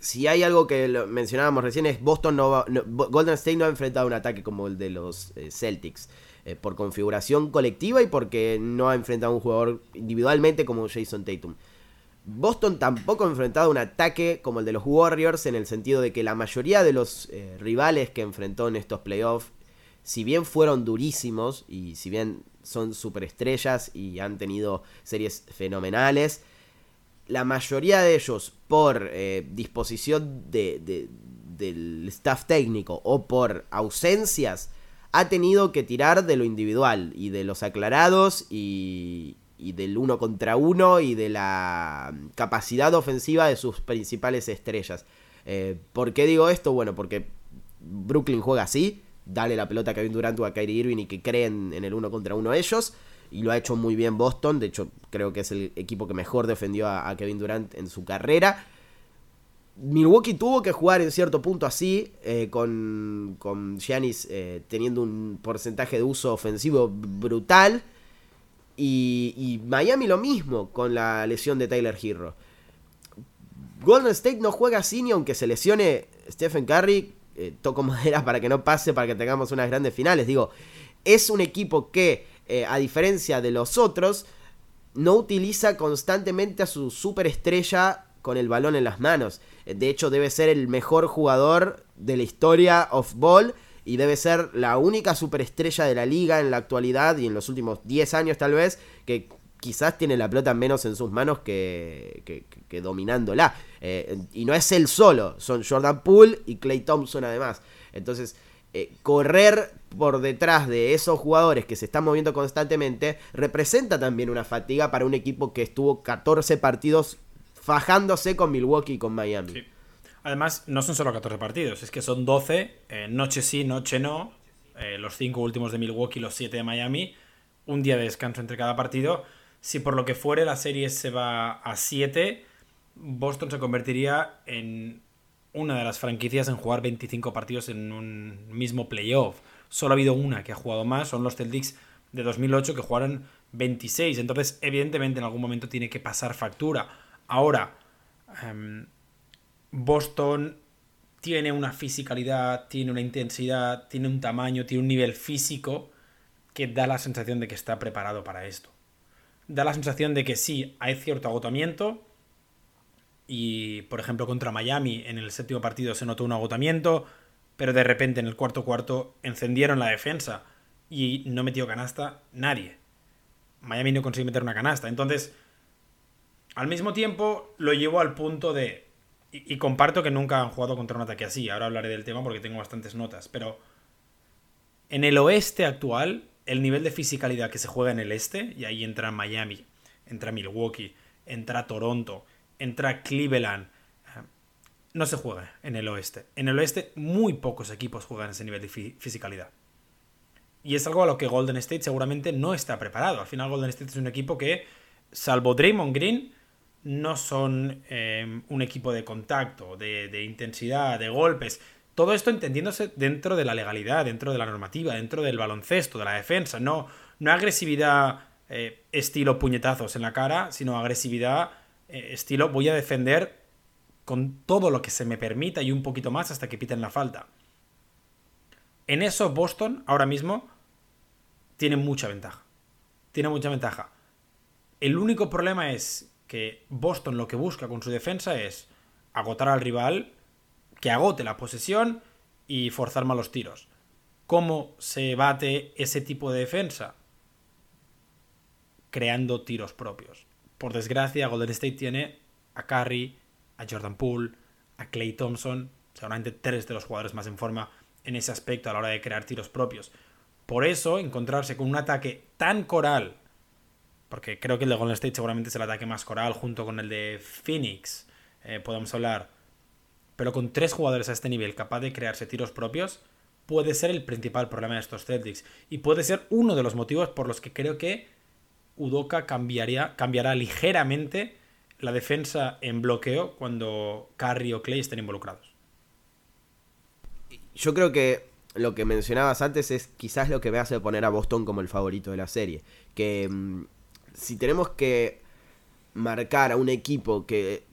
si hay algo que mencionábamos recién es Boston no, Golden State no ha enfrentado un ataque como el de los eh, Celtics por configuración colectiva y porque no ha enfrentado a un jugador individualmente como Jason Tatum. Boston tampoco ha enfrentado un ataque como el de los Warriors en el sentido de que la mayoría de los rivales que enfrentó en estos playoffs si bien fueron durísimos y si bien son superestrellas y han tenido series fenomenales, la mayoría de ellos por eh, disposición del staff técnico o por ausencias ha tenido que tirar de lo individual y de los aclarados y, del uno contra uno y de la capacidad ofensiva de sus principales estrellas. Eh, ¿Por qué digo esto? Bueno, porque Brooklyn juega así, dale la pelota a Kevin Durant o a Kyrie Irving y que creen en el uno contra uno ellos. Y lo ha hecho muy bien Boston. De hecho, creo que es el equipo que mejor defendió a, Kevin Durant en su carrera. Milwaukee tuvo que jugar en cierto punto así, eh, con, con Giannis eh, teniendo un porcentaje de uso ofensivo brutal. Y, Miami lo mismo con la lesión de Tyler Hero. Golden State no juega así ni aunque se lesione Stephen Curry eh, toco madera para que no pase, para que tengamos unas grandes finales. Digo, es un equipo que, eh, a diferencia de los otros, no utiliza constantemente a su superestrella con el balón en las manos. Eh, de hecho, debe ser el mejor jugador de la historia of ball y debe ser la única superestrella de la liga en la actualidad y en los últimos 10 años tal vez que quizás tiene la pelota menos en sus manos que, dominándola. Eh, y no es él solo, son Jordan Poole y Clay Thompson además. Entonces, eh, correr por detrás de esos jugadores que se están moviendo constantemente representa también una fatiga para un equipo que estuvo 14 partidos fajándose con Milwaukee y con Miami. Además, no son solo 14 partidos, es que son 12, eh, noche sí, noche no, los 5 últimos de Milwaukee, los 7 de Miami, un día de descanso entre cada partido si por lo que fuere la serie se va a 7, Boston se convertiría en una de las franquicias en jugar 25 partidos en un mismo playoff. Solo ha habido una que ha jugado más, son los Celtics de 2008 que jugaron 26. Entonces, evidentemente, en algún momento tiene que pasar factura. Ahora, em, Boston tiene una fisicalidad, tiene una intensidad, tiene un tamaño, tiene un nivel físico que da la sensación de que está preparado para esto. Da la sensación de que sí, hay cierto agotamiento. Y, por ejemplo, contra Miami en el séptimo partido se notó un agotamiento, pero de repente en el cuarto cuarto encendieron la defensa y no metió canasta nadie. Miami no consiguió meter una canasta. Entonces, al mismo tiempo, lo llevó al punto de. Y, comparto que nunca han jugado contra un ataque así. Ahora hablaré del tema porque tengo bastantes notas. Pero. En el oeste actual, el nivel de fisicalidad que se juega en el este, y ahí entra Miami, entra Milwaukee, entra Toronto, entra Cleveland. No se juega en el oeste. En el oeste, muy pocos equipos juegan ese nivel de fisicalidad. Y es algo a lo que Golden State seguramente no está preparado. Al final Golden State es un equipo que, salvo Draymond Green, no son eh, un equipo de contacto, de, de, intensidad, de golpes. Todo esto entendiéndose dentro de la legalidad, dentro de la normativa, dentro del baloncesto, de la defensa. No, no agresividad eh, estilo puñetazos en la cara, sino agresividad eh, estilo voy a defender con todo lo que se me permita y un poquito más hasta que piten la falta. En eso Boston ahora mismo tiene mucha ventaja. Tiene mucha ventaja. El único problema es que Boston lo que busca con su defensa es agotar al rival, que agote la posesión y forzar malos tiros. ¿Cómo se bate ese tipo de defensa? Creando tiros propios. Por desgracia, Golden State tiene a Curry, a Jordan Poole, a Clay Thompson, seguramente tres de los jugadores más en forma en ese aspecto a la hora de crear tiros propios. Por eso, encontrarse con un ataque tan coral, porque creo que el de Golden State seguramente es el ataque más coral junto con el de Phoenix, eh, podemos hablar, pero con tres jugadores a este nivel capaz de crearse tiros propios, puede ser el principal problema de estos Celtics. Y puede ser uno de los motivos por los que creo que Udoka cambiaría, cambiará ligeramente la defensa en bloqueo cuando Curry o Clay estén involucrados. Yo creo que lo que mencionabas antes es quizás lo que me hace poner a Boston como el favorito de la serie. Que mmm, si tenemos que marcar a un equipo que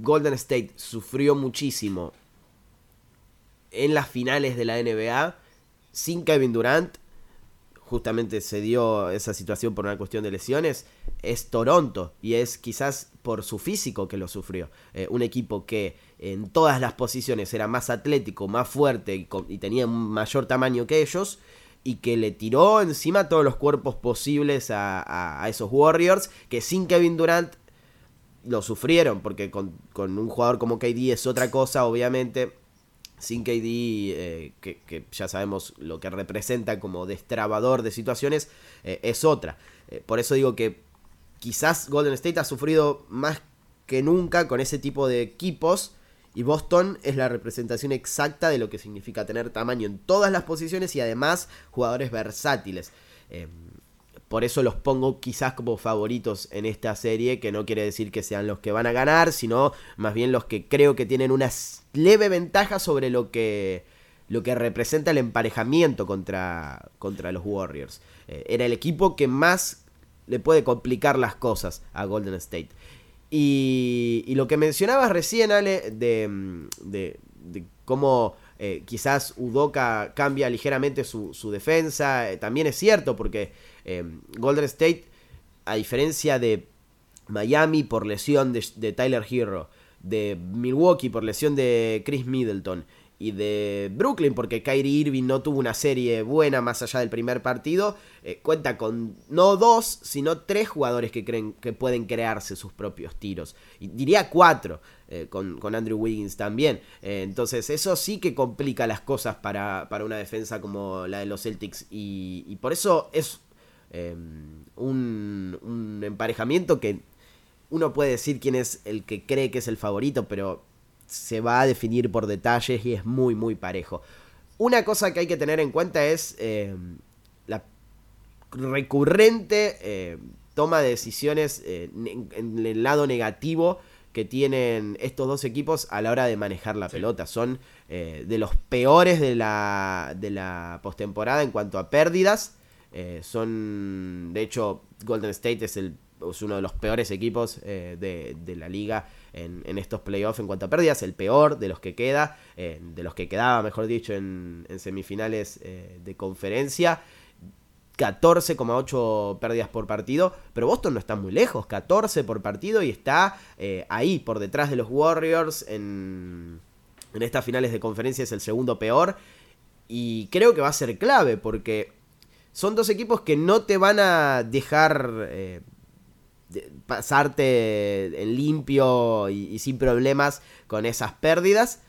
Golden State sufrió muchísimo en las finales de la NBA, sin Kevin Durant, justamente se dio esa situación por una cuestión de lesiones, es Toronto y es quizás por su físico que lo sufrió. Eh, un equipo que en todas las posiciones era más atlético, más fuerte y, y, tenía un mayor tamaño que ellos y que le tiró encima todos los cuerpos posibles a, a, esos Warriors que sin Kevin Durant lo sufrieron porque con, con un jugador como KD es otra cosa obviamente sin KD, eh, que, que, ya sabemos lo que representa como destrabador de situaciones, eh, es otra. Eh, por eso digo que quizás Golden State ha sufrido más que nunca con ese tipo de equipos. Y Boston es la representación exacta de lo que significa tener tamaño en todas las posiciones y además jugadores versátiles. por eso los pongo quizás como favoritos en esta serie, que no quiere decir que sean los que van a ganar, sino más bien los que creo que tienen una leve ventaja sobre lo que, lo que representa el emparejamiento contra, contra los Warriors. Eh, era el equipo que más le puede complicar las cosas a Golden State. Y, y lo que mencionabas recién, Ale, de, de, de cómo eh, quizás Udoka cambia ligeramente su, su defensa, eh, también es cierto, porque eh, Golden State, a diferencia de Miami por lesión de, de Tyler Hero, de Milwaukee por lesión de Chris Middleton y de Brooklyn porque Kyrie Irving no tuvo una serie buena más allá del primer partido, eh, cuenta con no dos, sino tres jugadores que creen que pueden crearse sus propios tiros. Y diría cuatro, eh, con, con, Andrew Wiggins también. Eh, entonces eso sí que complica las cosas para, para, una defensa como la de los Celtics y, y por eso es un, un emparejamiento que uno puede decir quién es el que cree que es el favorito, pero se va a definir por detalles y es muy, muy parejo. Una cosa que hay que tener en cuenta es eh, la recurrente eh, toma de decisiones eh, en el lado negativo que tienen estos dos equipos a la hora de manejar la sí. pelota. Son de los peores de la, de la postemporada en cuanto a pérdidas son, de hecho, Golden State es, el, es uno de los peores equipos eh, de, la liga en, estos playoffs en cuanto a pérdidas, el peor de los que queda, eh, de los que quedaba, mejor dicho, en, semifinales de conferencia. 14,8 pérdidas por partido, pero Boston no está muy lejos, 14 por partido y está ahí por detrás de los Warriors en, en estas finales de conferencia es el segundo peor y creo que va a ser clave porque son dos equipos que no te van a dejar eh, pasarte en limpio y, sin problemas con esas pérdidas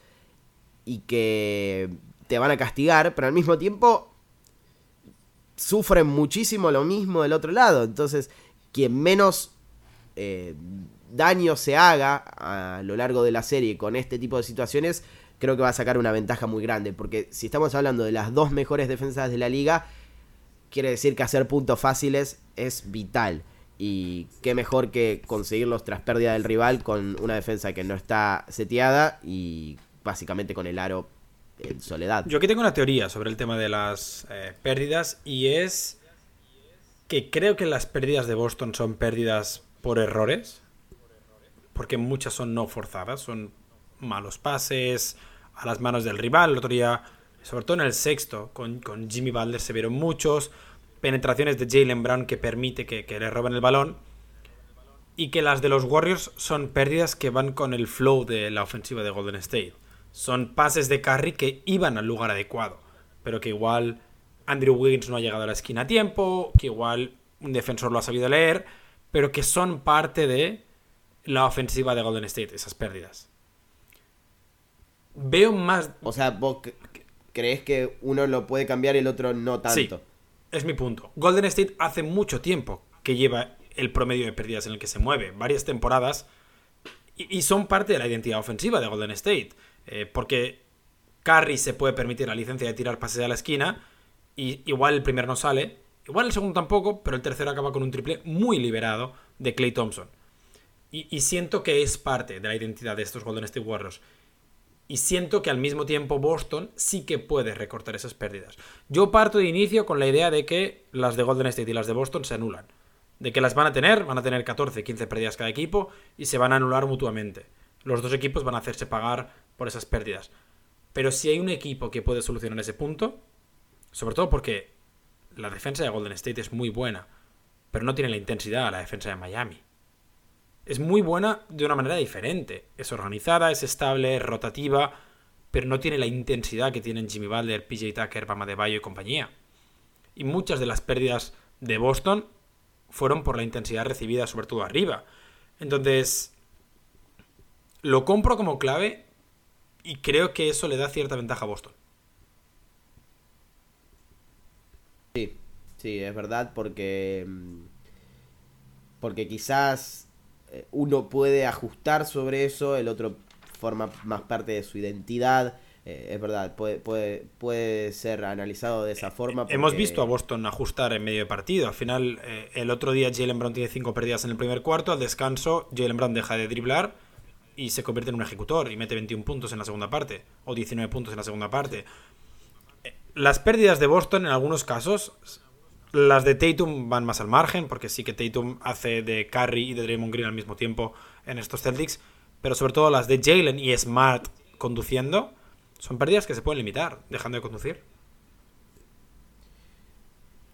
y que te van a castigar, pero al mismo tiempo sufren muchísimo lo mismo del otro lado. Entonces, quien menos eh, daño se haga a lo largo de la serie con este tipo de situaciones, creo que va a sacar una ventaja muy grande. Porque si estamos hablando de las dos mejores defensas de la liga, quiere decir que hacer puntos fáciles es vital. Y qué mejor que conseguirlos tras pérdida del rival con una defensa que no está seteada y básicamente con el aro en soledad. Yo aquí tengo una teoría sobre el tema de las eh, pérdidas y es que creo que las pérdidas de Boston son pérdidas por errores, porque muchas son no forzadas, son malos pases a las manos del rival. El otro día, sobre todo en el sexto, con, Jimmy Butler se vieron muchos. Penetraciones de Jalen Brown que permite que, le roben el balón. Y que las de los Warriors son pérdidas que van con el flow de la ofensiva de Golden State. Son pases de Curry que iban al lugar adecuado. Pero que igual Andrew Wiggins no ha llegado a la esquina a tiempo. Que igual un defensor lo ha sabido leer. Pero que son parte de la ofensiva de Golden State, esas pérdidas veo más. O sea, vos crees que uno lo puede cambiar y el otro no tanto. Sí, es mi punto. Golden State hace mucho tiempo que lleva el promedio de pérdidas en el que se mueve, varias temporadas, y, son parte de la identidad ofensiva de Golden State. Eh, porque Curry se puede permitir la licencia de tirar pases a la esquina, y igual el primero no sale, igual el segundo tampoco, pero el tercero acaba con un triple muy liberado de Clay Thompson. Y, y siento que es parte de la identidad de estos Golden State Warriors. Y siento que al mismo tiempo Boston sí que puede recortar esas pérdidas. Yo parto de inicio con la idea de que las de Golden State y las de Boston se anulan. De que las van a tener, van a tener 14, 15 pérdidas cada equipo y se van a anular mutuamente. Los dos equipos van a hacerse pagar por esas pérdidas. Pero si hay un equipo que puede solucionar ese punto, sobre todo porque la defensa de Golden State es muy buena, pero no tiene la intensidad a la defensa de Miami es muy buena de una manera diferente. Es organizada, es estable, es rotativa, pero no tiene la intensidad que tienen Jimmy Butler, PJ Tucker, Bama de Bayo y compañía. Y muchas de las pérdidas de Boston fueron por la intensidad recibida, sobre todo arriba. Entonces, lo compro como clave y creo que eso le da cierta ventaja a Boston. Sí, sí, es verdad, porque. Mm, porque quizás uno puede ajustar sobre eso, el otro forma más parte de su identidad. Eh, es verdad, puede, puede, puede ser analizado de esa forma. Hemos visto a Boston ajustar en medio de partido. Al final, eh, el otro día Jalen Brown tiene cinco pérdidas en el primer cuarto. Al descanso, Jalen Brown deja de driblar y se convierte en un ejecutor y mete 21 puntos en la segunda parte o 19 puntos en la segunda parte. Las pérdidas de Boston en algunos casos las de Tatum van más al margen, porque sí que Tatum hace de Curry y de Draymond Green al mismo tiempo en estos Celtics, pero sobre todo las de Jalen y Smart conduciendo son pérdidas que se pueden limitar dejando de conducir.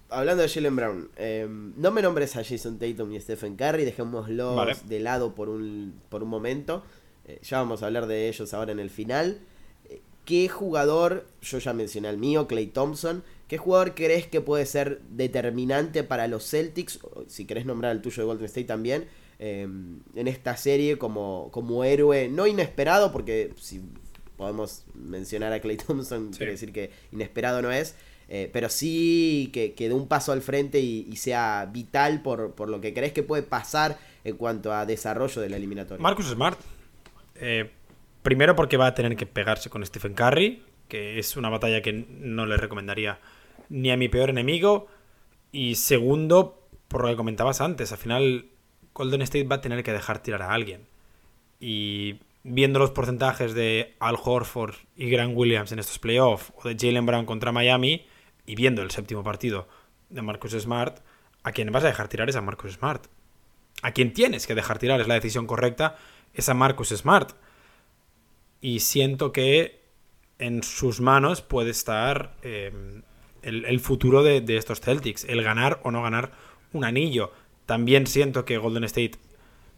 Hablando de Jalen Brown, eh, no me nombres a Jason Tatum y Stephen Curry, dejémoslos de lado por un, por un momento. Eh, ya vamos a hablar de ellos ahora en el final. Eh, ¿Qué jugador, yo ya mencioné al mío, Clay Thompson, ¿Qué jugador crees que puede ser determinante para los Celtics? Si querés nombrar el tuyo de Golden State también. Em, en esta serie como, como héroe, no inesperado, porque si podemos mencionar a Clay Thompson, quiere decir que inesperado no es, eh, pero sí que, que dé un paso al frente y, sea vital por, por, lo que crees que puede pasar en cuanto a desarrollo de la eliminatoria. Marcus Smart, eh, primero porque va a tener que pegarse con Stephen Curry, que es una batalla que no le recomendaría ni a mi peor enemigo. Y segundo, por lo que comentabas antes, al final Golden State va a tener que dejar tirar a alguien. Y viendo los porcentajes de Al Horford y Grant Williams en estos playoffs, o de Jalen Brown contra Miami, y viendo el séptimo partido de Marcus Smart, a quien vas a dejar tirar es a Marcus Smart. A quien tienes que dejar tirar es la decisión correcta, es a Marcus Smart. Y siento que en sus manos puede estar eh, el, futuro de, estos Celtics, el ganar o no ganar un anillo. También siento que Golden State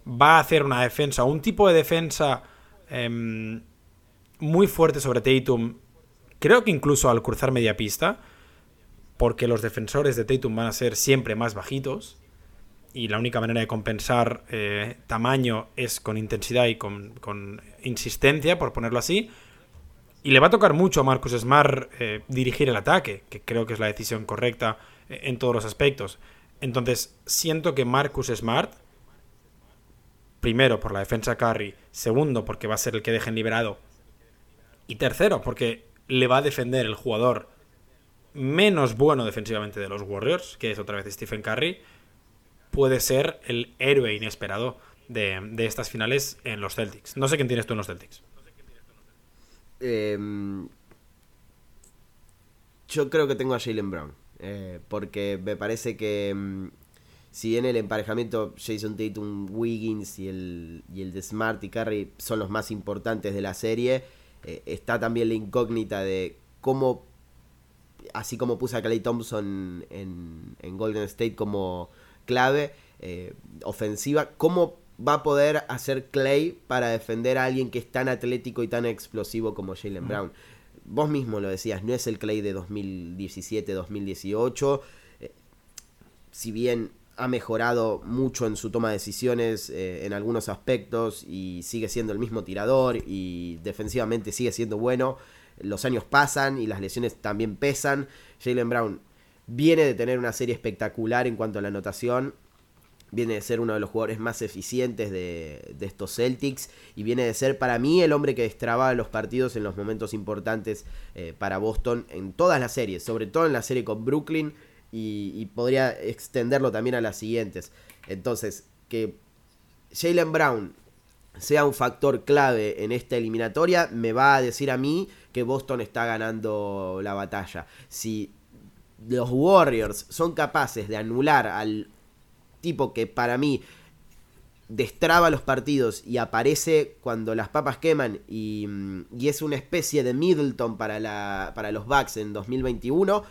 va a hacer una defensa, un tipo de defensa em, muy fuerte sobre Tatum. Creo que incluso al cruzar media pista, porque los defensores de Tatum van a ser siempre más bajitos y la única manera de compensar eh, tamaño es con intensidad y con, insistencia, por ponerlo así. Y le va a tocar mucho a Marcus Smart eh, dirigir el ataque, que creo que es la decisión correcta eh, en todos los aspectos. Entonces, siento que Marcus Smart, primero por la defensa carry, segundo porque va a ser el que dejen liberado, y tercero porque le va a defender el jugador menos bueno defensivamente de los Warriors, que es otra vez Stephen Curry, puede ser el héroe inesperado de, estas finales en los Celtics. No sé quién tienes tú en los Celtics. Em, yo creo que tengo a Jalen Brown. Eh, porque me parece que em, si bien el emparejamiento Jason Tatum, Wiggins y el, y el de Smart y Curry son los más importantes de la serie, eh, está también la incógnita de cómo, así como puse a Clay Thompson en, en Golden State como clave eh, ofensiva. ¿Cómo va a poder hacer Clay para defender a alguien que es tan atlético y tan explosivo como Jalen Brown? Vos mismo lo decías, no es el Clay de 2017-2018. Eh, si bien ha mejorado mucho en su toma de decisiones eh, en algunos aspectos y sigue siendo el mismo tirador y defensivamente sigue siendo bueno. Los años pasan y las lesiones también pesan. Jalen Brown Viene de tener una serie espectacular en cuanto a la anotación. Viene de ser uno de los jugadores más eficientes de, estos Celtics. Y viene de ser para mí el hombre que destraba los partidos en los momentos importantes eh, para Boston en todas las series. Sobre todo en la serie con Brooklyn. Y, podría extenderlo también a las siguientes. Entonces, que Jalen Brown sea un factor clave en esta eliminatoria, me va a decir a mí que Boston está ganando la batalla. Si los Warriors son capaces de anular al tipo que para mí destraba los partidos y aparece cuando las papas queman y, mm, es una especie de Middleton para, la, para los Bucks en 2021,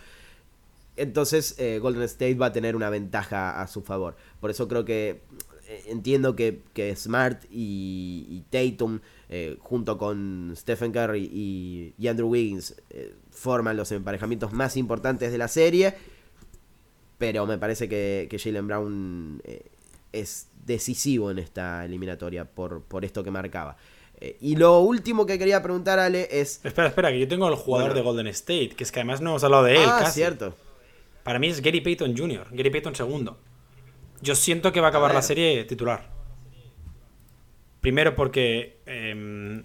entonces eh, Golden State va a tener una ventaja a su favor. Por eso creo que eh, entiendo que, Smart y, Tatum, eh, junto con Stephen Curry y, Andrew Wiggins, forman los emparejamientos más importantes de la serie. Pero me parece que, Jalen Brown es decisivo en esta eliminatoria por, por esto que marcaba. y lo último que quería preguntar, Ale, es. Espera, espera, que yo tengo al jugador de Golden State, que es que además no hemos hablado de él. Ah, cierto. Para mí es Gary Payton Jr., Gary Payton segundo. Yo siento que va a acabar la serie titular. Primero porque em,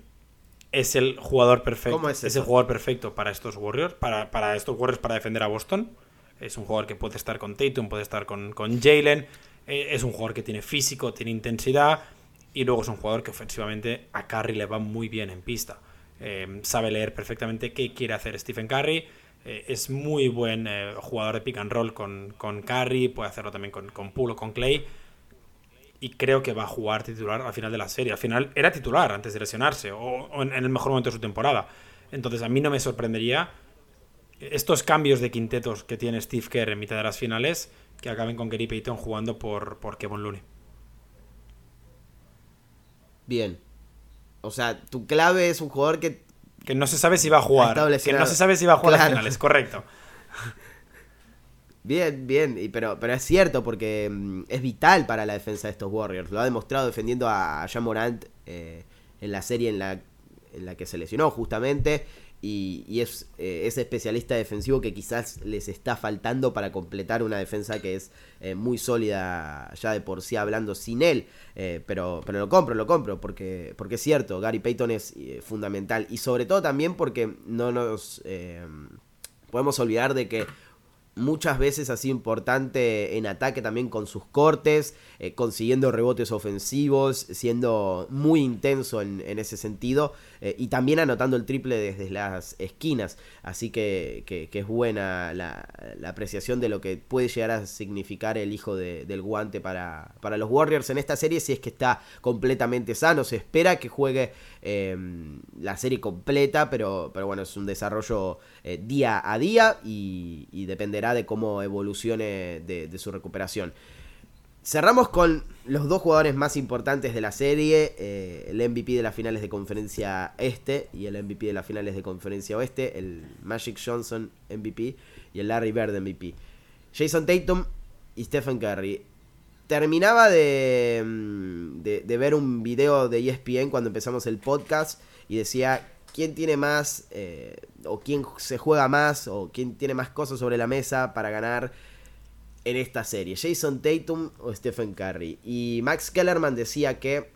es el jugador perfecto. es, el jugador perfecto para estos Warriors, para, para, estos Warriors para defender a Boston. Es un jugador que puede estar con Tatum, puede estar con, con Jalen. Eh, es un jugador que tiene físico, tiene intensidad. Y luego es un jugador que ofensivamente a Curry le va muy bien en pista. Em, sabe leer perfectamente qué quiere hacer Stephen Curry eh, es muy buen eh, jugador de pick and roll con, con Curry, puede hacerlo también con, con o con Clay. Y creo que va a jugar titular al final de la serie. Al final era titular antes de lesionarse, o, en, el mejor momento de su temporada. Entonces a mí no me sorprendería estos cambios de quintetos que tiene Steve Kerr en mitad de las finales que acaben con Gary Payton jugando por, por Kevin Looney. Bien. O sea, tu clave es un jugador que que no se sabe si va a jugar. Que no se sabe si va a jugar las finales, correcto. Bien, bien, pero, pero es cierto porque mm, es vital para la defensa de estos Warriors. Lo ha demostrado defendiendo a, Jean Morant eh, en la serie en la, en la que se lesionó justamente y, es eh, ese especialista defensivo que quizás les está faltando para completar una defensa que es eh, muy sólida ya de por sí hablando sin él. Eh, pero, pero lo compro, lo compro, porque, porque es cierto, Gary Payton es fundamental. Y sobre todo también porque no nos podemos olvidar de que muchas veces sido importante en ataque también con sus cortes, consiguiendo rebotes ofensivos, siendo muy intenso en, en ese sentido. Eh, y también anotando el triple desde las esquinas. Así que, que, es buena la, apreciación de lo que puede llegar a significar el hijo del guante para, para, los Warriors en esta serie, si es que está completamente sano. Se espera que juegue em, la serie completa, pero, pero bueno, es un desarrollo eh, día a día y, dependerá de cómo evolucione de su recuperación. Cerramos con los dos jugadores más importantes de la serie, eh, el MVP de las finales de conferencia este y el MVP de las finales de conferencia oeste, el Magic Johnson MVP y el Larry Bird MVP. Jason Tatum y Stephen Curry. Terminaba de, mm, de, ver un video de ESPN cuando empezamos el podcast y decía quién tiene más eh, o quién se juega más o quién tiene más cosas sobre la mesa para ganar en esta serie, Jason Tatum o Stephen Curry. Y Max Kellerman decía que,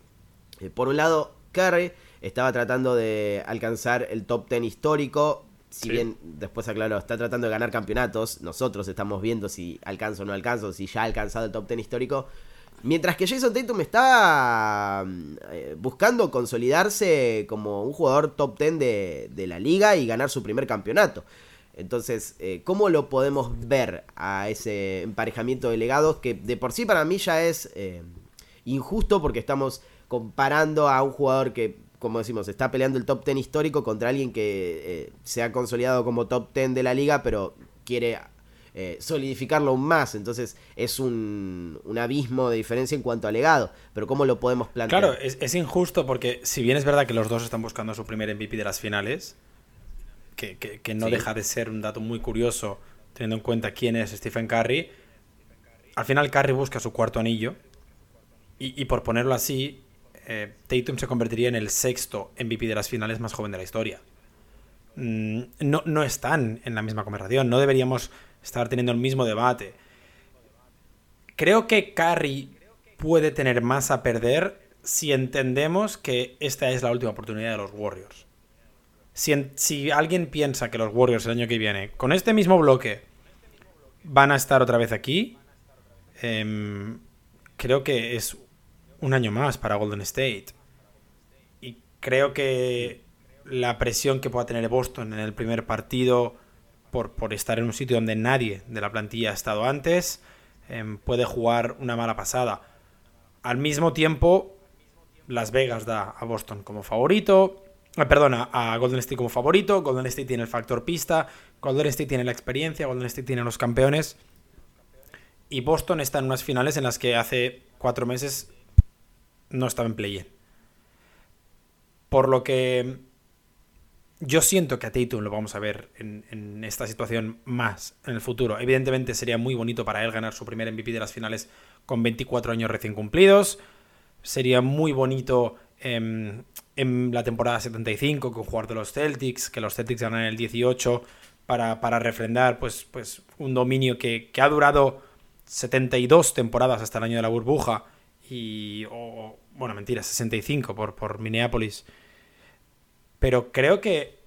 eh, por un lado, Curry estaba tratando de alcanzar el top 10 histórico. Si bien después aclaró, está tratando de ganar campeonatos. Nosotros estamos viendo si alcanza o no alcanza, si ya ha alcanzado el top 10 histórico. Mientras que Jason Tatum está eh, buscando consolidarse como un jugador top 10 de, de la liga y ganar su primer campeonato. Entonces, eh, ¿cómo lo podemos ver a ese emparejamiento de legados que de por sí para mí ya es eh, injusto porque estamos comparando a un jugador que, como decimos, está peleando el top 10 histórico contra alguien que eh, se ha consolidado como top 10 de la liga, pero quiere solidificarlo aún más. Entonces, es un, abismo de diferencia en cuanto a legado. Pero ¿cómo lo podemos plantear? Claro, es, es injusto porque si bien es verdad que los dos están buscando su primer MVP de las finales, que, no deja de ser un dato muy curioso teniendo en cuenta quién es Stephen Curry. Al final Curry busca su cuarto anillo y, por ponerlo así, eh, Tatum se convertiría en el sexto MVP de las finales más joven de la historia. Mm, no, no están en la misma conversación, no deberíamos estar teniendo el mismo debate. Creo que Curry puede tener más a perder si entendemos que esta es la última oportunidad de los Warriors si, alguien piensa que los Warriors el año que viene, con este mismo bloque, van a estar otra vez aquí, em, creo que es un año más para Golden State. Y creo que la presión que pueda tener Boston en el primer partido por, por estar en un sitio donde nadie de la plantilla ha estado antes, em, puede jugar una mala pasada. Al mismo tiempo, Las Vegas da a Boston como favorito. Ah, perdona, a Golden State como favorito. Golden State tiene el factor pista. Golden State tiene la experiencia. Golden State tiene los campeones. Y Boston está en unas finales en las que hace cuatro meses no estaba en play-in. Por lo que yo siento que a Tatum lo vamos a ver en, en, esta situación más en el futuro. Evidentemente sería muy bonito para él ganar su primer MVP de las finales con 24 años recién cumplidos. Sería muy bonito en, la temporada 75 con jugar de los Celtics, que los Celtics ganan el 18 para, para refrendar pues, pues un dominio que, ha durado 72 temporadas hasta el año de la burbuja y, bueno, mentira, 65 por, por Minneapolis. Pero creo que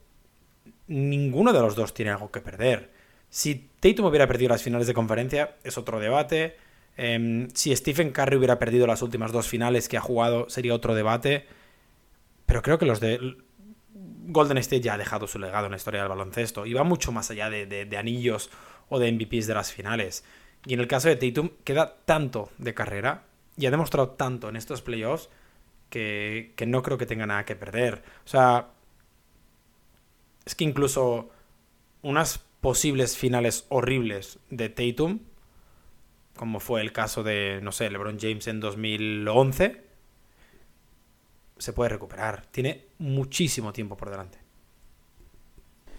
ninguno de los dos tiene algo que perder. Si Tatum hubiera perdido las finales de conferencia, es otro debate. Em, si Stephen Curry hubiera perdido las últimas dos finales que ha jugado, sería otro debate. Pero creo que los de Golden State ya ha dejado su legado en la historia del baloncesto. Y va mucho más allá de, anillos o de MVPs de las finales. Y en el caso de Tatum, queda tanto de carrera y ha demostrado tanto en estos playoffs que, que no creo que tenga nada que perder. O sea, es que incluso unas posibles finales horribles de Tatum como fue el caso de, no sé, LeBron James en 2011, se puede recuperar. Tiene muchísimo tiempo por delante.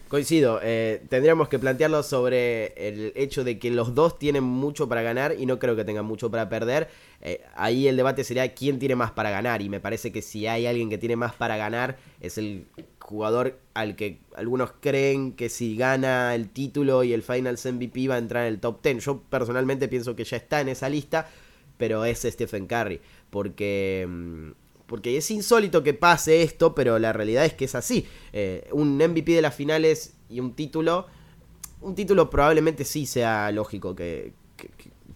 Coincido, eh, tendríamos que plantearlo sobre el hecho de que los dos tienen mucho para ganar y no creo que tengan mucho para perder. Eh, ahí el debate sería quién tiene más para ganar y me parece que si hay alguien que tiene más para ganar es el jugador al que algunos creen que si gana el título y el Finals MVP va a entrar en el top 10. Yo personalmente pienso que ya está en esa lista, pero es Stephen Curry, porque, mm, porque es insólito que pase esto, pero la realidad es que es así. Eh, un MVP de las finales y un título, un título probablemente sí sea lógico que,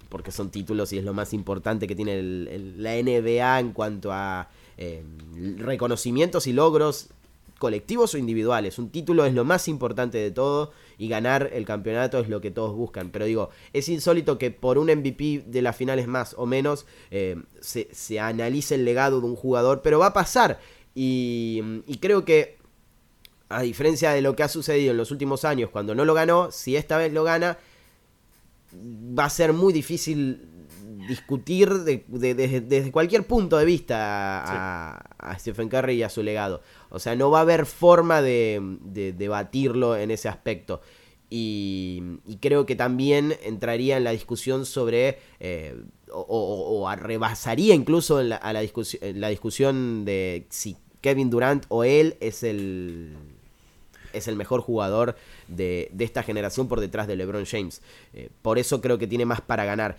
porque son títulos y es lo más importante que tiene la NBA en cuanto a eh, reconocimientos y logros colectivos o individuales. Un título es lo más importante de todo y ganar el campeonato es lo que todos buscan. Pero digo, es insólito que por un MVP de las finales más o menos eh, se, analice el legado de un jugador, pero va a pasar. Y, y creo que a diferencia de lo que ha sucedido en los últimos años cuando no lo ganó, si esta vez lo gana, va a ser muy difícil discutir desde cualquier punto de vista a, Stephen Curry y a su legado. O sea, no va a haber forma de, debatirlo en ese aspecto. Y, creo que también entraría en la discusión sobre, eh, o, rebasaría incluso en la, a la, la discusión de si Kevin Durant o él es el, es el mejor jugador de, esta generación por detrás de LeBron James. Eh, por eso creo que tiene más para ganar.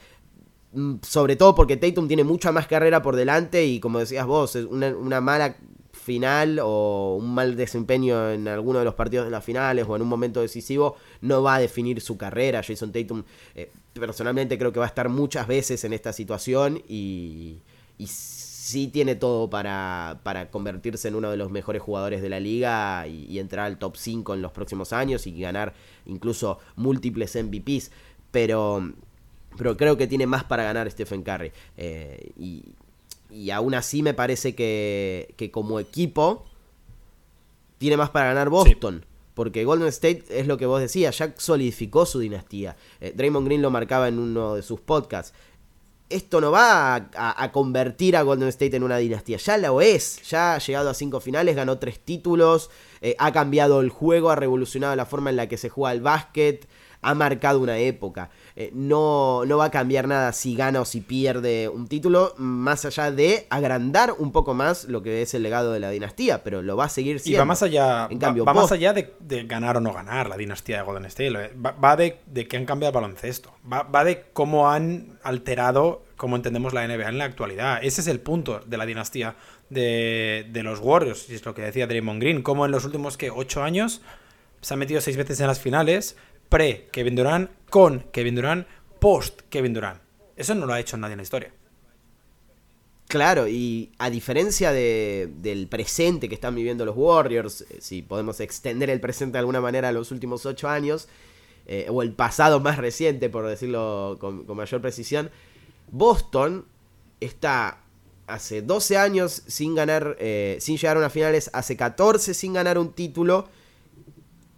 Mm, sobre todo porque Tatum tiene mucha más carrera por delante y como decías vos, una, mala final o un mal desempeño en alguno de los partidos de las finales o en un momento decisivo no va a definir su carrera. Jason Tatum eh, personalmente creo que va a estar muchas veces en esta situación y, y sí tiene todo para, para, convertirse en uno de los mejores jugadores de la liga y, entrar al top 5 en los próximos años y ganar incluso múltiples MVPs. Pero, pero creo que tiene más para ganar Stephen Curry. Eh, y, y, aún así me parece que, que, como equipo tiene más para ganar Boston. Porque Golden State es lo que vos decías, ya solidificó su dinastía. Eh, Draymond Green lo marcaba en uno de sus podcasts esto no va a, convertir a Golden State en una dinastía, ya lo es, ya ha llegado a cinco finales, ganó tres títulos, eh, ha cambiado el juego, ha revolucionado la forma en la que se juega el básquet, ha marcado una época. Eh, no, no va a cambiar nada si gana o si pierde un título, más allá de agrandar un poco más lo que es el legado de la dinastía, pero lo va a seguir siendo. Y va más allá, en cambio, va, más allá de, ganar o no ganar la dinastía de Golden State, va, de, que han cambiado el baloncesto, va, de cómo han alterado como entendemos la NBA en la actualidad. Ese es el punto de la dinastía de, de los Warriors, y es lo que decía Draymond Green, como en los últimos que ocho años se han metido seis veces en las finales, pre-Kevin Durant, con Kevin Durant, post-Kevin Durant. Eso no lo ha hecho nadie en la historia. Claro, y a diferencia del presente que están viviendo los Warriors, eh, si podemos extender el presente de alguna manera a los últimos ocho años, eh, o el pasado más reciente, por decirlo con, mayor precisión, Boston está hace 12 años sin ganar, eh, sin llegar a unas finales, hace 14 sin ganar un título,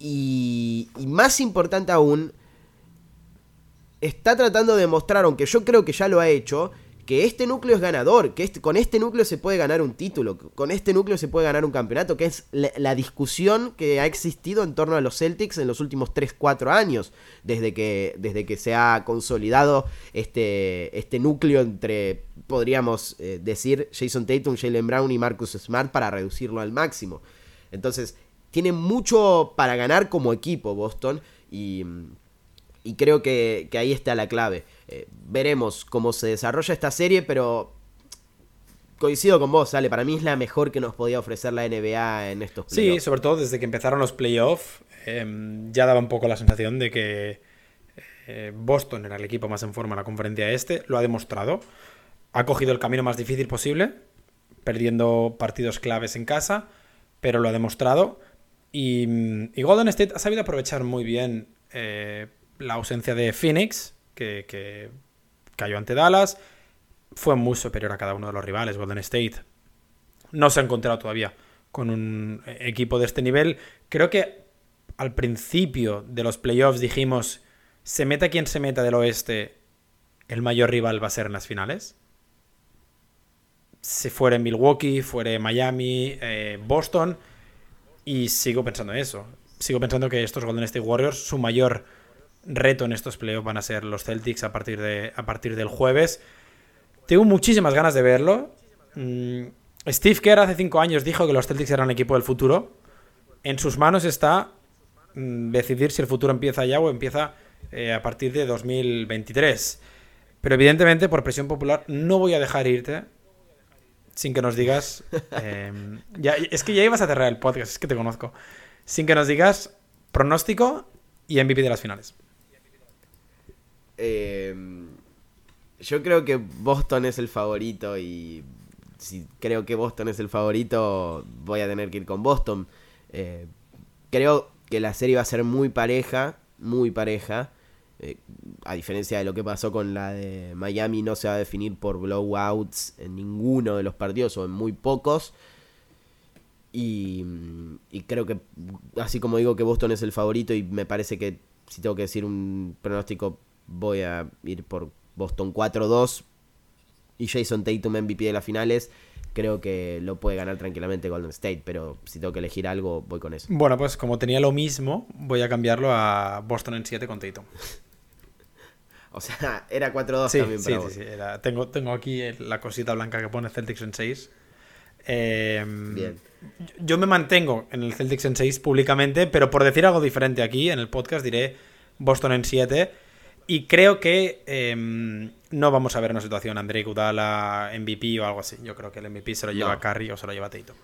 y, más importante aún, está tratando de mostrar, aunque yo creo que ya lo ha hecho, que este núcleo es ganador, que este, con este núcleo se puede ganar un título, con este núcleo se puede ganar un campeonato, que es la, discusión que ha existido en torno a los Celtics en los últimos 3-4 años, desde que, desde que se ha consolidado este, este núcleo entre, podríamos eh, decir, Jason Tatum, Jalen Brown y Marcus Smart para reducirlo al máximo. Entonces, tiene mucho para ganar como equipo Boston y, creo que, ahí está la clave. Eh, veremos cómo se desarrolla esta serie, pero coincido con vos, Ale. Para mí es la mejor que nos podía ofrecer la NBA en estos playoffs. Sí, sobre todo desde que empezaron los playoffs, em, ya daba un poco la sensación de que eh, Boston era el equipo más en forma en la conferencia este. Lo ha demostrado. Ha cogido el camino más difícil posible, perdiendo partidos claves en casa, pero lo ha demostrado. Y, Golden State ha sabido aprovechar muy bien eh, la ausencia de Phoenix, que, cayó ante Dallas. Fue muy superior a cada uno de los rivales. Golden State no se ha encontrado todavía con un equipo de este nivel. Creo que al principio de los playoffs dijimos, se meta quien se meta del oeste, el mayor rival va a ser en las finales. Si fuera Milwaukee, fuera Miami, eh, Boston y sigo pensando eso. Sigo pensando que estos Golden State Warriors, su mayor reto en estos playoffs van a ser los Celtics a partir, de, a partir del jueves. Tengo muchísimas ganas de verlo. Mm, Steve Kerr hace cinco años dijo que los Celtics eran el equipo del futuro. En sus manos está mm, decidir si el futuro empieza ya o empieza eh, a partir de 2023. Pero evidentemente, por presión popular, no voy a dejar irte sin que nos digas. Em, es que ya ibas a cerrar el podcast, es que te conozco. Sin que nos digas pronóstico y MVP de las finales. Em, yo creo que Boston es el favorito y si creo que Boston es el favorito, voy a tener que ir con Boston. Eh, creo que la serie va a ser muy pareja, muy pareja. Eh, a diferencia de lo que pasó con la de Miami, no se va a definir por blowouts en ninguno de los partidos o en muy pocos. Y, y, creo que, así como digo que Boston es el favorito y me parece que si tengo que decir un pronóstico, voy a ir por Boston 4-2 y Jason Tatum MVP de las finales. Creo que lo puede ganar tranquilamente Golden State, pero si tengo que elegir algo, voy con eso. Bueno, pues como tenía lo mismo, voy a cambiarlo a Boston en 7 con Tatum. o sea, era 4-2 sí, también sí, sí, sí, tengo, tengo aquí la cosita blanca que pone Celtics en 6. Eh, Bien. Yo me mantengo en el Celtics en 6 públicamente, pero por decir algo diferente aquí en el podcast diré Boston en 7. Y creo que eh, no vamos a ver una situación André Gudala MVP o algo así. Yo creo que el MVP se lo lleva No. Curry o se lo lleva Tatum.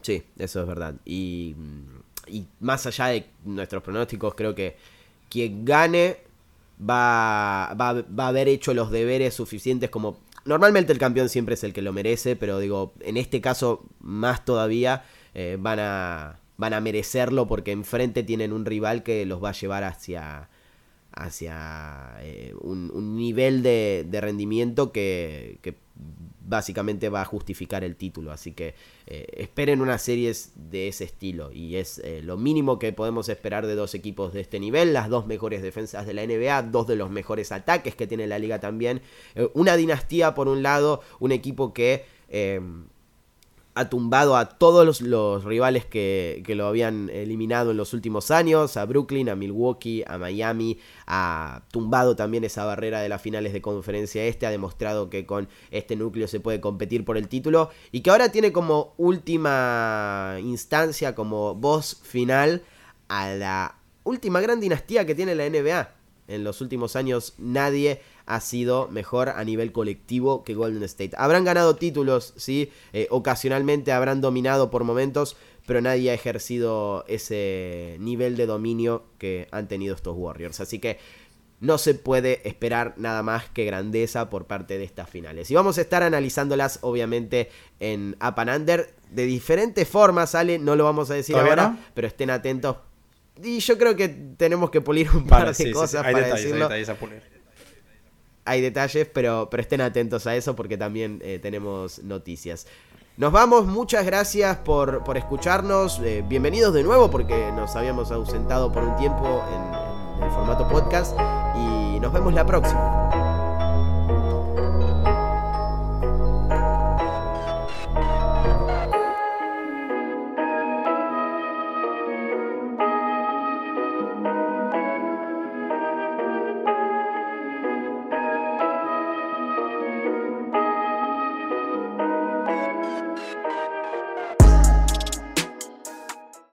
Sí, eso es verdad. Y, y más allá de nuestros pronósticos, creo que quien gane va, va, va a haber hecho los deberes suficientes como... Normalmente el campeón siempre es el que lo merece, pero digo, en este caso más todavía eh, van, a, van a merecerlo porque enfrente tienen un rival que los va a llevar hacia, hacia eh, un, un nivel de, de rendimiento que, que básicamente va a justificar el título. Así que eh, esperen unas series de ese estilo. Y es eh, lo mínimo que podemos esperar de dos equipos de este nivel. Las dos mejores defensas de la NBA, dos de los mejores ataques que tiene la liga también. Eh, una dinastía por un lado, un equipo que... ha tumbado a todos los, rivales que, lo habían eliminado en los últimos años, a Brooklyn, a Milwaukee, a Miami, ha tumbado también esa barrera de las finales de conferencia este, ha demostrado que con este núcleo se puede competir por el título y que ahora tiene como última instancia, como voz final a la última gran dinastía que tiene la NBA. En los últimos años nadie ha sido mejor a nivel colectivo que Golden State. Habrán ganado títulos, sí, eh, ocasionalmente habrán dominado por momentos, pero nadie ha ejercido ese nivel de dominio que han tenido estos Warriors. Así que no se puede esperar nada más que grandeza por parte de estas finales. Y vamos a estar analizándolas, obviamente, en Up and Under de diferentes formas, ¿sale? No lo vamos a decir ¿Todavía ahora, no? pero estén atentos. Y yo creo que tenemos que pulir un Vale, par de sí, sí, cosas hay para detalles, hay decirlo detalles a pulir. Hay detalles, pero, pero estén atentos a eso porque también eh, tenemos noticias. Nos vamos, muchas gracias por, por escucharnos. eh, bienvenidos de nuevo porque nos habíamos ausentado por un tiempo en, en el formato podcast. Y nos vemos la próxima.